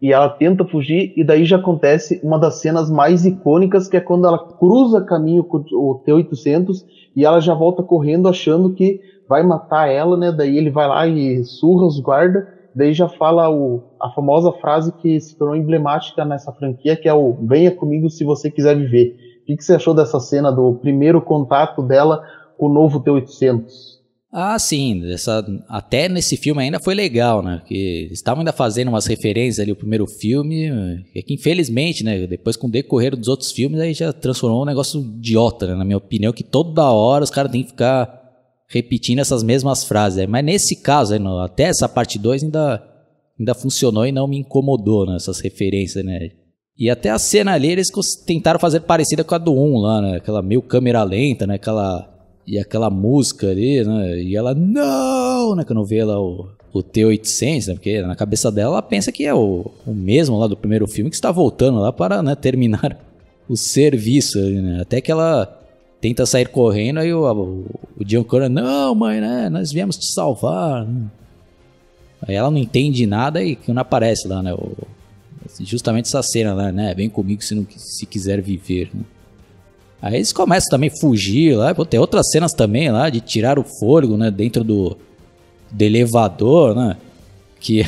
e ela tenta fugir e daí já acontece uma das cenas mais icônicas que é quando ela cruza caminho com o T-800 e ela já volta correndo achando que vai matar ela, né? Daí ele vai lá e surra os guardas. Daí já fala o, a famosa frase que se tornou emblemática nessa franquia, que é o venha comigo se você quiser viver. O que, que você achou dessa cena do primeiro contato dela com o novo T-800? Ah, sim, essa, até nesse filme ainda foi legal, né? Que estavam ainda fazendo umas referências ali o primeiro filme, é que infelizmente, né? Depois com o decorrer dos outros filmes aí já transformou um negócio idiota, né? Na minha opinião, que toda hora os caras têm que ficar repetindo essas mesmas frases. Mas nesse caso, até essa parte 2 ainda, ainda funcionou e não me incomodou nessas né, referências, né? E até a cena ali eles tentaram fazer parecida com a do 1 lá, né? Aquela meio câmera lenta, né? Aquela, e aquela música ali, né? E ela, não! Né? Quando vê lá o, o T-800, né? Porque na cabeça dela ela pensa que é o, o mesmo lá do primeiro filme que está voltando lá para né, terminar o serviço, né? Até que ela tenta sair correndo, aí o, o, o John Connor, não, mãe, né? Nós viemos te salvar. Aí ela não entende nada e não aparece lá, né? O, justamente essa cena lá, né? Vem comigo se, não, se quiser viver. Né? Aí eles começam também a fugir lá. Pô, tem outras cenas também lá de tirar o fôlego, né? Dentro do, do elevador, né? Que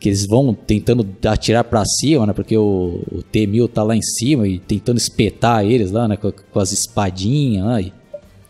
que eles vão tentando atirar para cima, né? Porque o, o T-1000 tá lá em cima e tentando espetar eles lá, né? Com, com as espadinhas lá e,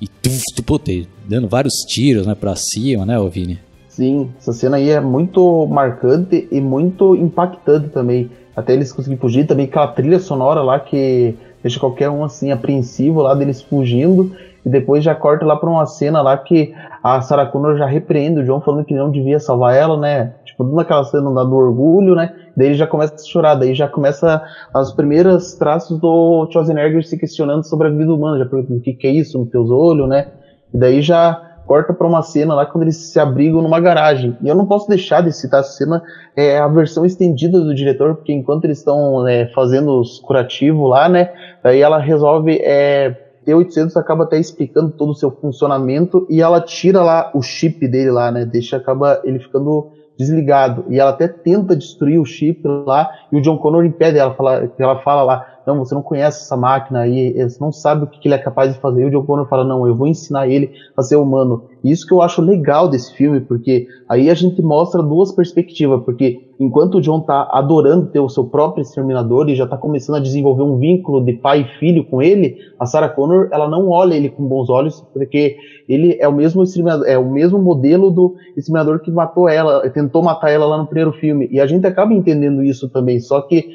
e tuf, puta, dando vários tiros, né? Pra cima, né, Vini? Sim, essa cena aí é muito marcante e muito impactante também. Até eles conseguirem fugir, também aquela trilha sonora lá que deixa qualquer um assim apreensivo lá deles fugindo e depois já corta lá para uma cena lá que a Sarah Connor já repreende o John falando que não devia salvar ela, né? Tipo, naquela cena do orgulho, né? Daí ele já começa a chorar, daí já começa as primeiras traços do Schwarzenegger se questionando sobre a vida humana, já perguntando o que, que é isso nos teus olhos, né? E daí já corta para uma cena lá quando eles se abrigam numa garagem. E eu não posso deixar de citar essa cena, é a versão estendida do diretor, porque enquanto eles estão é, fazendo os curativos lá, né? Daí ela resolve é, T800 acaba até explicando todo o seu funcionamento e ela tira lá o chip dele lá, né? Deixa acaba ele ficando desligado. E ela até tenta destruir o chip lá e o John Connor impede ela fala, ela fala lá não, você não conhece essa máquina aí, você não sabe o que ele é capaz de fazer. E o John Connor fala, não, eu vou ensinar ele a ser humano. E isso que eu acho legal desse filme, porque aí a gente mostra duas perspectivas, porque enquanto o John tá adorando ter o seu próprio exterminador e já tá começando a desenvolver um vínculo de pai e filho com ele, a Sarah Connor, ela não olha ele com bons olhos, porque ele é o mesmo exterminador, é o mesmo modelo do exterminador que matou ela, tentou matar ela lá no primeiro filme. E a gente acaba entendendo isso também, só que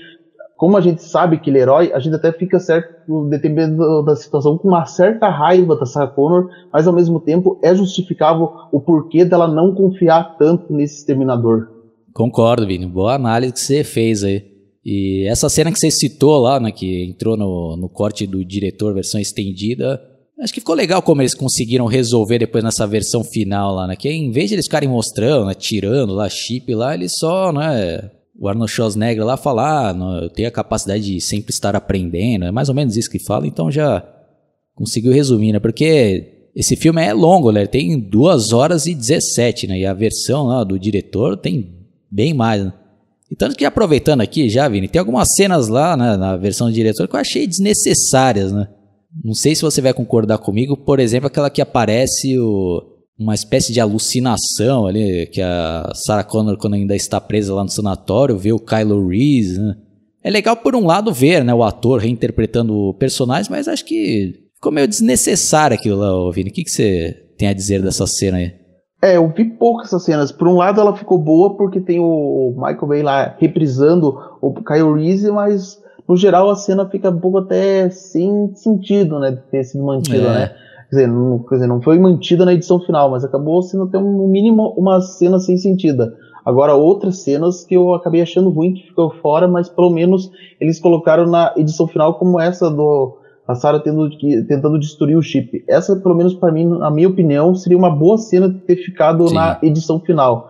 como a gente sabe que ele é herói, a gente até fica certo, dependendo da situação, com uma certa raiva da Sarah Connor, mas ao mesmo tempo é justificável o porquê dela não confiar tanto nesse exterminador. Concordo, Vini. Boa análise que você fez aí. E essa cena que você citou lá, né, que entrou no, no corte do diretor, versão estendida, acho que ficou legal como eles conseguiram resolver depois nessa versão final lá, né? Que em vez de eles ficarem mostrando, né, tirando lá chip lá, eles só, né, o Arnold Schwarzenegger lá falar, ah, eu tenho a capacidade de sempre estar aprendendo, é mais ou menos isso que fala, então já conseguiu resumir, né? Porque esse filme é longo, né? Tem 2 horas e 17, né? E a versão lá do diretor tem bem mais, né? E tanto que aproveitando aqui já, Vini, tem algumas cenas lá né, na versão do diretor que eu achei desnecessárias, né? Não sei se você vai concordar comigo, por exemplo, aquela que aparece o uma espécie de alucinação ali, que a Sarah Connor, quando ainda está presa lá no sanatório, vê o Kylo Reese, né? É legal, por um lado, ver né, o ator reinterpretando o personagem, mas acho que ficou meio desnecessário aquilo lá, Vini. O que, que você tem a dizer dessa cena aí? É, eu vi poucas essas cenas. Por um lado, ela ficou boa porque tem o Michael Bay lá reprisando o Kyle Reese, mas no geral a cena fica um pouco até sem sentido, né? De ter sido mantida, é. né? Quer dizer, não, quer dizer, não foi mantida na edição final, mas acabou sendo até um mínimo uma cena sem sentido. Agora, outras cenas que eu acabei achando ruim, que ficou fora, mas pelo menos eles colocaram na edição final, como essa do a Sarah tentando destruir o chip. Essa, pelo menos para mim, na minha opinião, seria uma boa cena ter ficado Sim. na edição final.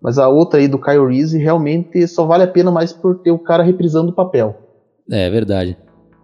Mas a outra aí do Kyle Reese realmente só vale a pena mais por ter o cara reprisando o papel. É, verdade.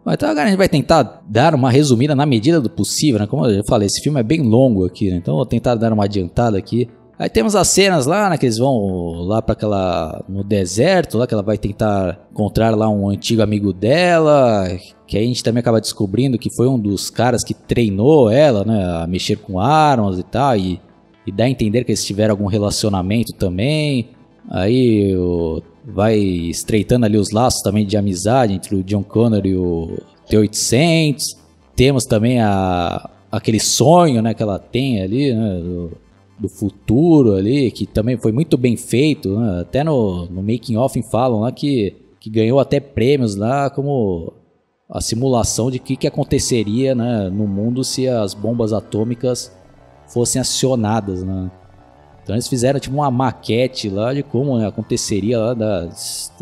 Então agora a gente vai tentar dar uma resumida na medida do possível, né? Como eu já falei, esse filme é bem longo aqui, né? Então vou tentar dar uma adiantada aqui. Aí temos as cenas lá, né? Que eles vão lá para aquela. no deserto, lá que ela vai tentar encontrar lá um antigo amigo dela. Que a gente também acaba descobrindo que foi um dos caras que treinou ela, né? A mexer com armas e tal. E, e dá a entender que eles tiveram algum relacionamento também. Aí o vai estreitando ali os laços também de amizade entre o John Connor e o T-800. Temos também a, aquele sonho né, que ela tem ali, né, do, do futuro ali, que também foi muito bem feito. Né? Até no, no making off falam lá que, que ganhou até prêmios lá como a simulação de que, que aconteceria né, no mundo se as bombas atômicas fossem acionadas. Né? Então eles fizeram tipo uma maquete lá de como aconteceria lá da,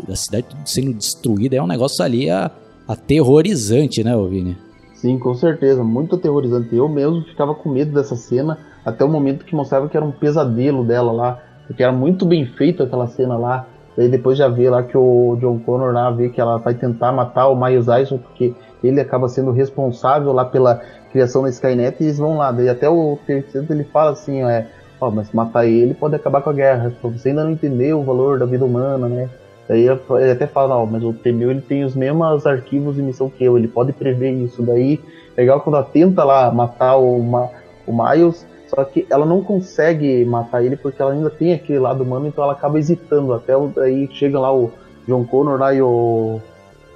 da cidade sendo destruída. É um negócio ali a, aterrorizante, né, Vini? Sim, com certeza, muito aterrorizante. Eu mesmo ficava com medo dessa cena até o momento que mostrava que era um pesadelo dela lá, porque era muito bem feito aquela cena lá. Daí depois já vê lá que o John Connor lá vê que ela vai tentar matar o Miles Dyson porque ele acaba sendo responsável lá pela criação da Skynet e eles vão lá. Daí até o terceiro ele fala assim, é, Ó, mas matar ele pode acabar com a guerra. Você ainda não entendeu o valor da vida humana, né? Daí ele até fala, mas o Temeu ele tem os mesmos arquivos de missão que eu, ele pode prever isso. Daí, legal quando ela tenta lá matar o, Ma, o Miles, só que ela não consegue matar ele porque ela ainda tem aquele lado humano, então ela acaba hesitando. Até daí chega lá o John Connor lá e o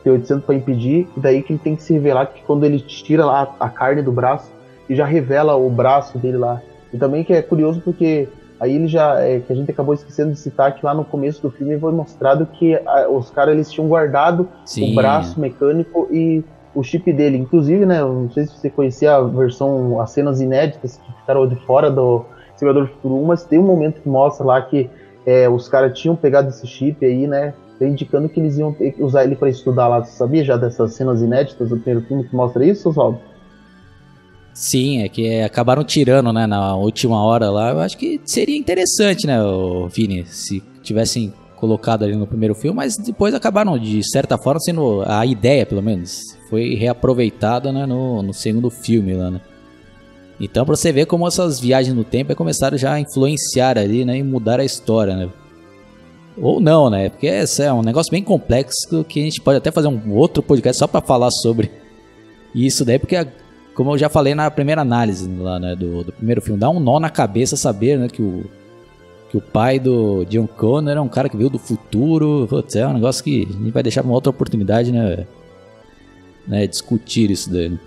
T-800 para impedir, e daí que ele tem que se revelar que quando ele tira lá a carne do braço e já revela o braço dele lá. E também que é curioso porque aí ele já é, que a gente acabou esquecendo de citar que lá no começo do filme foi mostrado que a, os caras eles tinham guardado Sim. o braço mecânico e o chip dele. Inclusive, né, não sei se você conhecia a versão, as cenas inéditas que ficaram de fora do Simulador Futuro 1, mas tem um momento que mostra lá que é, os caras tinham pegado esse chip aí, né? Indicando que eles iam usar ele para estudar lá. Você sabia já dessas cenas inéditas do primeiro filme que mostra isso, Oswaldo? Sim, é que acabaram tirando, né, na última hora lá. Eu acho que seria interessante, né, Vini, se tivessem colocado ali no primeiro filme, mas depois acabaram, de certa forma, sendo a ideia, pelo menos, foi reaproveitada, né, no, no segundo filme lá, né. Então, pra você ver como essas viagens no tempo começaram já a influenciar ali, né, e mudar a história, né. Ou não, né, porque esse é um negócio bem complexo que a gente pode até fazer um outro podcast só para falar sobre isso daí, porque como eu já falei na primeira análise lá, né, do, do primeiro filme, dá um nó na cabeça saber, né, que o, que o pai do John Connor é um cara que veio do futuro. Putz, é um negócio que a gente vai deixar pra uma outra oportunidade, né, né discutir isso. Né.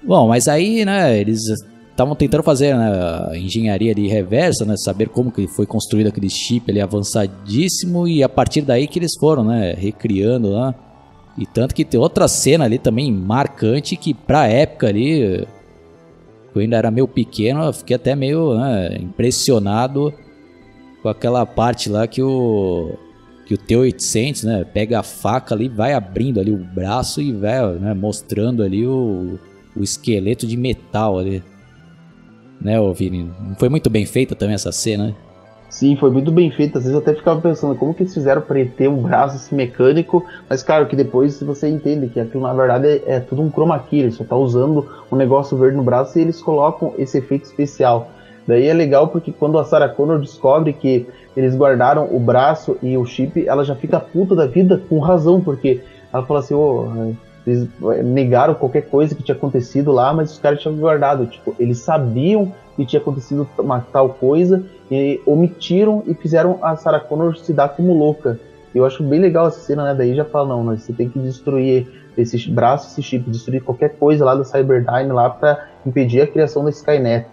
Bom, mas aí, né, eles estavam tentando fazer né, engenharia ali reversa, né, saber como que foi construído aquele chip ali avançadíssimo e a partir daí que eles foram, né, recriando lá e tanto que tem outra cena ali também marcante que pra época ali, eu ainda era meio pequeno, eu fiquei até meio né, impressionado com aquela parte lá que o que o T-800, né, pega a faca ali, vai abrindo ali o braço e vai né, mostrando ali o, o esqueleto de metal ali. Né, ô Vini? Não foi muito bem feita também essa cena, né? Sim, foi muito bem feito. Às vezes eu até ficava pensando como que eles fizeram para ter um braço assim, mecânico, mas claro que depois você entende que aquilo na verdade é, é tudo um chroma key, ele só tá usando um negócio verde no braço e eles colocam esse efeito especial. Daí é legal porque quando a Sarah Connor descobre que eles guardaram o braço e o chip, ela já fica puta da vida com razão, porque ela fala assim, oh, eles negaram qualquer coisa que tinha acontecido lá, mas os caras tinham guardado. Tipo, eles sabiam que tinha acontecido uma tal coisa e omitiram e fizeram a Sarah Connor se dar como louca. Eu acho bem legal essa cena, né? Daí já fala, não, você tem que destruir esse braço, esse chip, destruir qualquer coisa lá da Cyberdyne lá para impedir a criação da Skynet.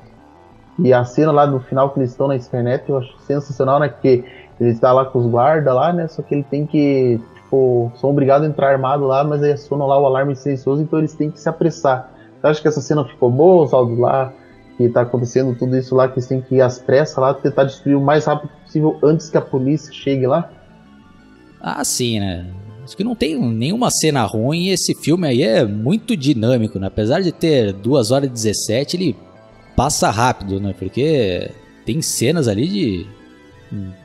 E a cena lá no final que eles estão na Skynet eu acho sensacional, né? Que ele está lá com os guardas lá, né? Só que ele tem que, tipo, são obrigados a entrar armado lá, mas aí acionam lá o alarme silencioso, então eles têm que se apressar. Você acha que essa cena ficou boa, Oswaldo, lá? Que tá acontecendo tudo isso lá, que eles têm que ir às pressas lá, tentar destruir o mais rápido possível antes que a polícia chegue lá? Ah, sim, né? Acho que não tem nenhuma cena ruim e esse filme aí é muito dinâmico, né? Apesar de ter 2 horas e 17, ele passa rápido, né? Porque tem cenas ali de.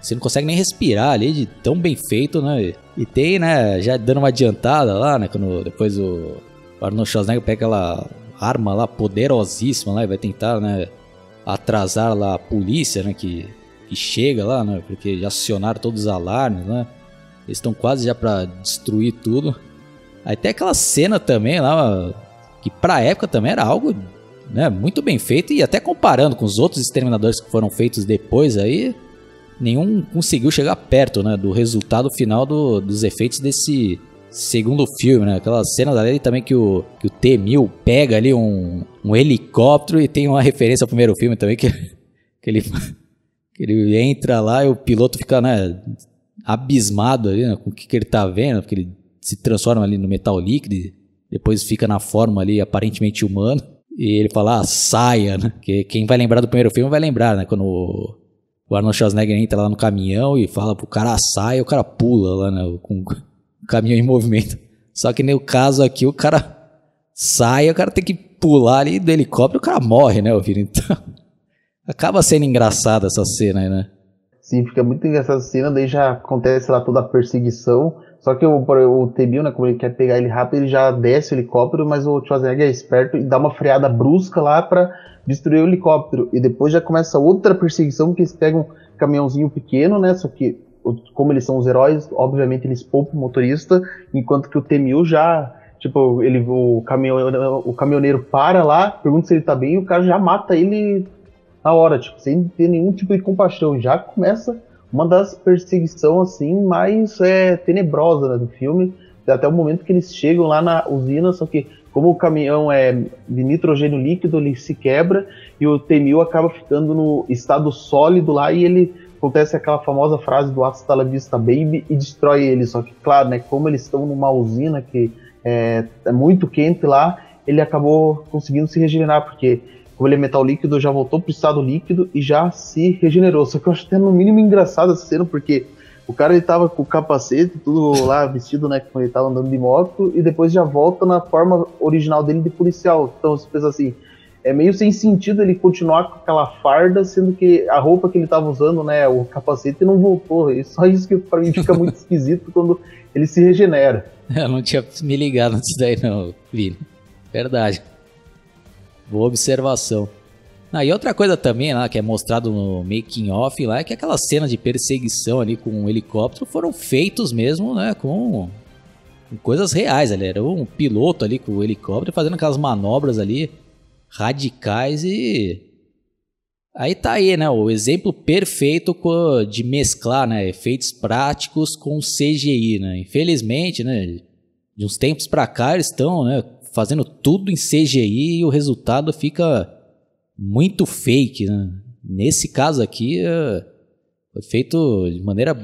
Você não consegue nem respirar ali, de tão bem feito, né? E tem, né? Já dando uma adiantada lá, né? Quando depois o Arnold Schwarzenegger pega aquela arma lá poderosíssima lá e vai tentar, né, atrasar lá a polícia, né, que, que chega lá, né, porque já acionaram todos os alarmes, né, eles estão quase já para destruir tudo. Aí tem aquela cena também lá, que pra época também era algo, né, muito bem feito e até comparando com os outros exterminadores que foram feitos depois aí, nenhum conseguiu chegar perto, né, do resultado final do, dos efeitos desse segundo filme, né? Aquelas cenas ali também que o, que o T-1000 pega ali um, um helicóptero e tem uma referência ao primeiro filme também que, que, ele, que ele entra lá e o piloto fica, né, abismado ali né, com o que, que ele tá vendo, porque ele se transforma ali no metal líquido depois fica na forma ali aparentemente humana. E ele fala, ah, saia, né? Que quem vai lembrar do primeiro filme vai lembrar, né? Quando o, o Arnold Schwarzenegger entra lá no caminhão e fala pro cara, ah, saia, o cara pula lá, né? Com, caminhão em movimento. Só que no caso aqui, o cara sai, o cara tem que pular ali do helicóptero, o cara morre, né, filho? Então, acaba sendo engraçada essa cena aí, né? Sim, fica muito engraçada a cena, daí já acontece lá toda a perseguição. Só que o, o T-1000, né, como ele quer pegar ele rápido, ele já desce o helicóptero, mas o Schwarzenegger é esperto e dá uma freada brusca lá para destruir o helicóptero. E depois já começa outra perseguição, que eles pegam um caminhãozinho pequeno, né, só que como eles são os heróis, obviamente eles poupam o motorista, enquanto que o T-1000 já, tipo, ele, o, caminhoneiro, o caminhoneiro para lá, pergunta se ele tá bem e o cara já mata ele na hora, tipo, sem ter nenhum tipo de compaixão. Já começa uma das perseguições, assim, mais é, tenebrosa né, do filme, até o momento que eles chegam lá na usina, só que como o caminhão é de nitrogênio líquido, ele se quebra e o T-1000 acaba ficando no estado sólido lá e ele acontece aquela famosa frase do Hasta la baby e destrói ele. Só que, claro, né, como eles estão numa usina que é, é muito quente lá, ele acabou conseguindo se regenerar, porque como ele é metal líquido, já voltou pro estado líquido e já se regenerou. Só que eu acho até no mínimo engraçado essa cena, porque o cara ele tava com o capacete, tudo lá vestido, né, como ele tava andando de moto, e depois já volta na forma original dele de policial. Então você pensa assim, é meio sem sentido ele continuar com aquela farda, sendo que a roupa que ele tava usando, né, o capacete não voltou. E só isso que pra mim fica muito esquisito quando ele se regenera. Eu não tinha me ligado nisso daí não, Vini. Verdade. Boa observação. Ah, e outra coisa também lá que é mostrado no making off lá é que aquelas cenas de perseguição ali com um helicóptero foram feitos mesmo, né, com, com coisas reais ali. Era um piloto ali com o helicóptero fazendo aquelas manobras ali radicais e aí tá aí, né, o exemplo perfeito de mesclar, né, efeitos práticos com CGI, né? Infelizmente, né, de uns tempos para cá eles estão, né, fazendo tudo em CGI e o resultado fica muito fake. Né? Nesse caso aqui, é, foi feito de maneira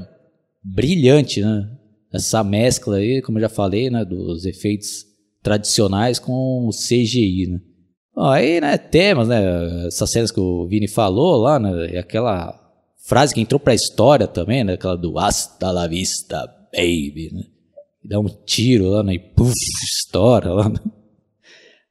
brilhante, né? Essa mescla aí, como eu já falei, né, dos efeitos tradicionais com o CGI, né? Aí, né, temos, né, essas cenas que o Vini falou lá, né, e aquela frase que entrou pra história também, né, aquela do hasta la vista, baby, né? dá um tiro lá, né? E puff, estoura lá. Né?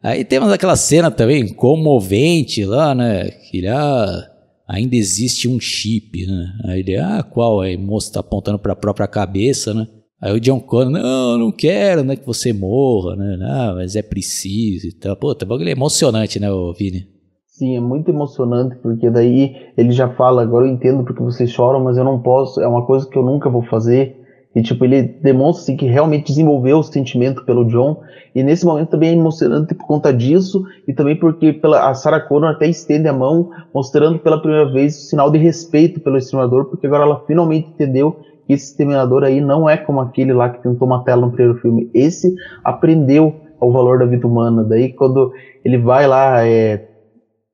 Aí temos aquela cena também comovente lá, né? Que ah, ainda existe um chip, né? Aí ele, ah, qual? Aí o moço tá apontando para a própria cabeça, né? Aí o John Connor, não, não quero, né, que você morra, né? Não, mas é preciso e tal. Pô, tá é emocionante, né, Vini? Sim, é muito emocionante, porque daí ele já fala, agora eu entendo porque vocês choram, mas eu não posso, é uma coisa que eu nunca vou fazer. E, tipo, ele demonstra assim, que realmente desenvolveu o sentimento pelo John. E nesse momento também é emocionante por conta disso. E também porque pela, a Sarah Connor até estende a mão, mostrando pela primeira vez o sinal de respeito pelo exterminador. Porque agora ela finalmente entendeu esse exterminador aí não é como aquele lá que tentou matar ela no primeiro filme. Esse aprendeu o valor da vida humana. Daí quando ele vai lá... É,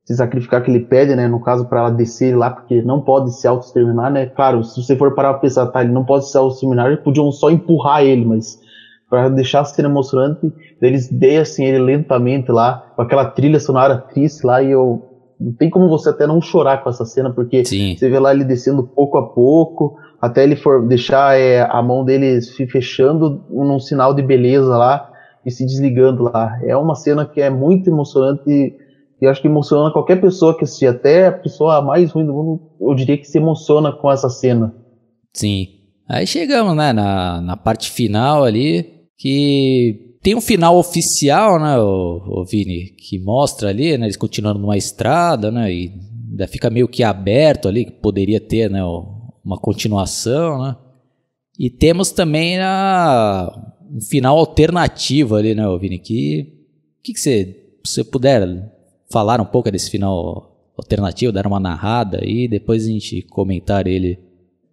se sacrificar que ele pede, né, no caso para ela descer lá, porque não pode se auto-exterminar, né, claro, se você for parar pra pensar, tá, ele não pode se auto-exterminar, eles podiam só empurrar ele, mas para deixar a cena emocionante, eles assim ele lentamente lá, com aquela trilha sonora triste lá, e eu, não tem como você até não chorar com essa cena, porque Sim. você vê lá ele descendo pouco a pouco, até ele for deixar é, a mão dele se fechando num sinal de beleza lá, e se desligando lá. É uma cena que é muito emocionante e acho que emociona qualquer pessoa que assistir, até a pessoa mais ruim do mundo, eu diria que se emociona com essa cena. Sim. Aí chegamos, né, na, na parte final ali, que tem um final oficial, né, o, o Vini, que mostra ali, né, eles continuando numa estrada, né, e ainda fica meio que aberto ali, que poderia ter, né, uma continuação, né. E temos também a, um final alternativo ali, né, Vini, que que, que você, puder falar um pouco desse final alternativo, dar uma narrada e depois a gente comentar ele.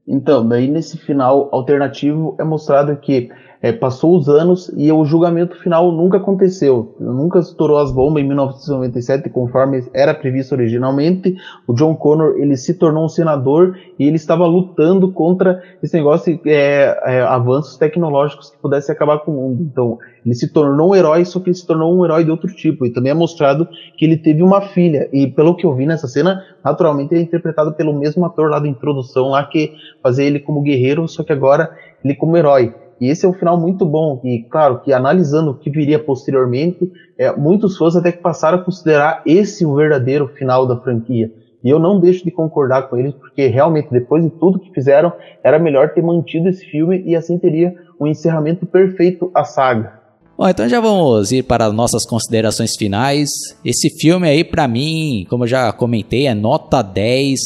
Então, daí nesse final alternativo é mostrado que é, passou os anos e o julgamento final nunca aconteceu. Nunca estourou as bombas em 1997, conforme era previsto originalmente. O John Connor ele se tornou um senador e ele estava lutando contra esse negócio é, é, avanços tecnológicos que pudessem acabar com o mundo. Então ele se tornou um herói, só que ele se tornou um herói de outro tipo. E também é mostrado que ele teve uma filha. E pelo que eu vi nessa cena, naturalmente ele é interpretado pelo mesmo ator lá da introdução, lá que fazia ele como guerreiro, só que agora ele como herói. E esse é um final muito bom, e claro, que analisando o que viria posteriormente, é, muitos fãs até que passaram a considerar esse o verdadeiro final da franquia. E eu não deixo de concordar com eles, porque realmente, depois de tudo que fizeram, era melhor ter mantido esse filme e assim teria um encerramento perfeito à saga. Bom, então já vamos ir para nossas considerações finais. Esse filme aí, para mim, como eu já comentei, é nota 10.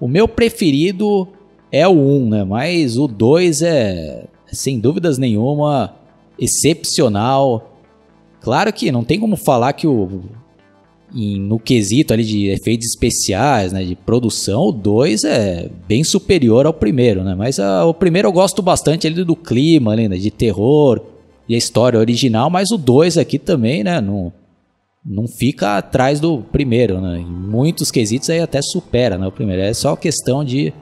O meu preferido é o 1, né? Mas o 2 é sem dúvidas nenhuma, excepcional. Claro que não tem como falar que o no quesito ali de efeitos especiais, né, de produção, o 2 é bem superior ao primeiro, né? Mas a, o primeiro eu gosto bastante ali do clima, ali, né, de terror e a história original, mas o 2 aqui também, né, não, não fica atrás do primeiro, né? Em muitos quesitos aí até supera, né, o primeiro. É só questão de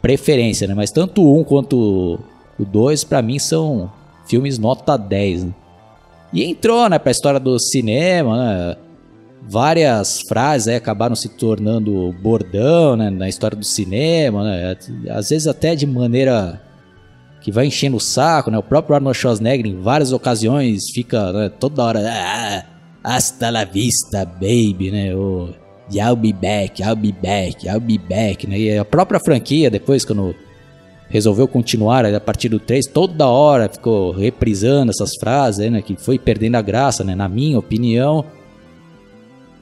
preferência, né? Mas tanto um quanto o 2, para mim, são filmes nota 10. Né? E entrou, né, pra história do cinema, né? várias frases aí acabaram se tornando bordão né, na história do cinema, né? às vezes até de maneira que vai enchendo o saco, né? O próprio Arnold Schwarzenegger em várias ocasiões fica né, toda hora ah, hasta la vista, baby, né? O, I'll be back, I'll be back, I'll be back, né? E a própria franquia depois quando resolveu continuar a partir do 3, toda hora ficou reprisando essas frases, né, que foi perdendo a graça, né, na minha opinião.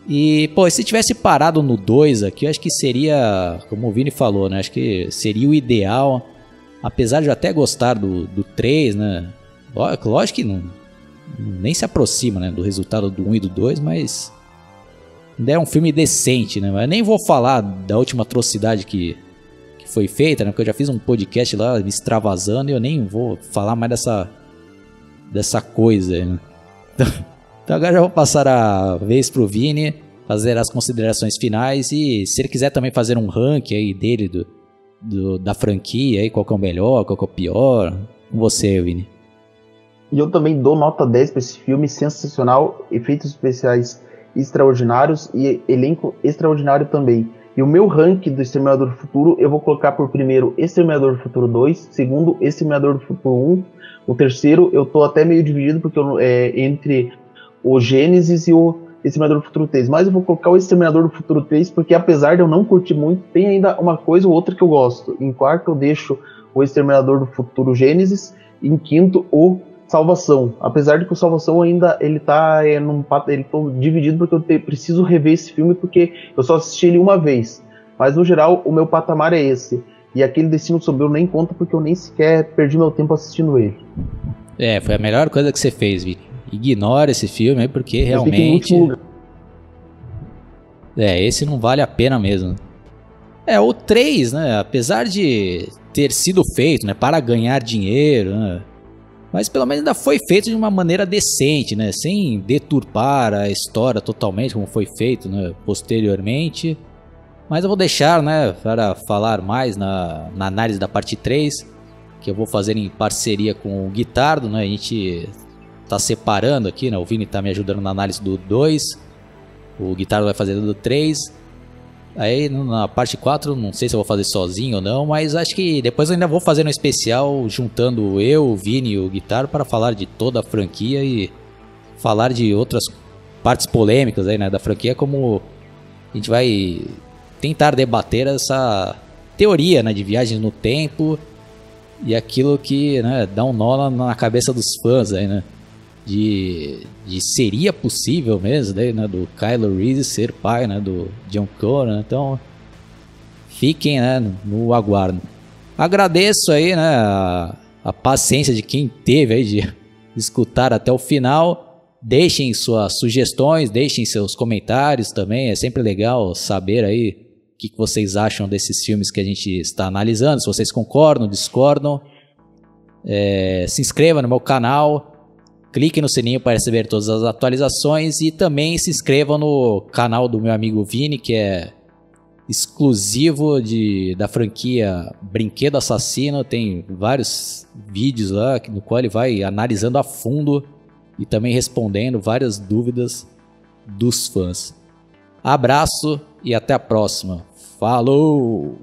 E, pô, se tivesse parado no 2 aqui, eu acho que seria, como o Vini falou, né, acho que seria o ideal, apesar de eu até gostar do, do 3, né, lógico que não, nem se aproxima, né, do resultado do 1 e do 2, mas ainda é um filme decente, né, nem vou falar da última atrocidade que que foi feita, né? Porque eu já fiz um podcast lá me extravasando e eu nem vou falar mais dessa dessa coisa. Né? Então, então agora já vou passar a vez pro Vini fazer as considerações finais e se ele quiser também fazer um ranking aí dele do, do da franquia aí, qual que é o melhor, qual que é o pior, com você, Vini. E eu também dou nota 10 para esse filme, sensacional, efeitos especiais extraordinários e elenco extraordinário também. E o meu rank do Exterminador do Futuro, eu vou colocar por primeiro Exterminador do Futuro 2, segundo Exterminador do Futuro 1, o terceiro eu tô até meio dividido porque eu, é, entre o Gênesis e o Exterminador do Futuro 3, mas eu vou colocar o Exterminador do Futuro 3 porque apesar de eu não curtir muito, tem ainda uma coisa ou outra que eu gosto. Em quarto eu deixo o Exterminador do Futuro Gênesis, em quinto o Salvação. Apesar de que o Salvação ainda ele tá é, num ele tô dividido porque eu te, preciso rever esse filme porque eu só assisti ele uma vez. Mas no geral o meu patamar é esse. E aquele Destino Sombrio nem conta porque eu nem sequer perdi meu tempo assistindo ele. É, foi a melhor coisa que você fez, Vitor. Ignora esse filme aí porque realmente. É, esse não vale a pena mesmo. É, o 3, né? Apesar de ter sido feito, né, para ganhar dinheiro, né? Mas pelo menos ainda foi feito de uma maneira decente, né? Sem deturpar a história totalmente, como foi feito né? posteriormente. Mas eu vou deixar, né, para falar mais na, na análise da parte 3, que eu vou fazer em parceria com o Guitardo, né? A gente tá separando aqui, né? O Vini tá me ajudando na análise do 2, o Guitardo vai fazer do 3. Aí na parte 4, não sei se eu vou fazer sozinho ou não, mas acho que depois eu ainda vou fazer um especial juntando eu, o Vini e o Guitar para falar de toda a franquia e falar de outras partes polêmicas aí, né, da franquia, como a gente vai tentar debater essa teoria, né, de viagens no tempo e aquilo que, né, dá um nó na cabeça dos fãs aí, né de, de seria possível mesmo, né, né, do Kylo Reese ser pai, né, do John Connor, então fiquem, né, no aguardo. Agradeço aí, né, a, a paciência de quem teve aí de escutar até o final. Deixem suas sugestões, deixem seus comentários também, é sempre legal saber aí o que, que vocês acham desses filmes que a gente está analisando, se vocês concordam, discordam. É, se inscreva no meu canal, Clique no sininho para receber todas as atualizações e também se inscreva no canal do meu amigo Vini, que é exclusivo de, da franquia Brinquedo Assassino. Tem vários vídeos lá no qual ele vai analisando a fundo e também respondendo várias dúvidas dos fãs. Abraço e até a próxima. Falou!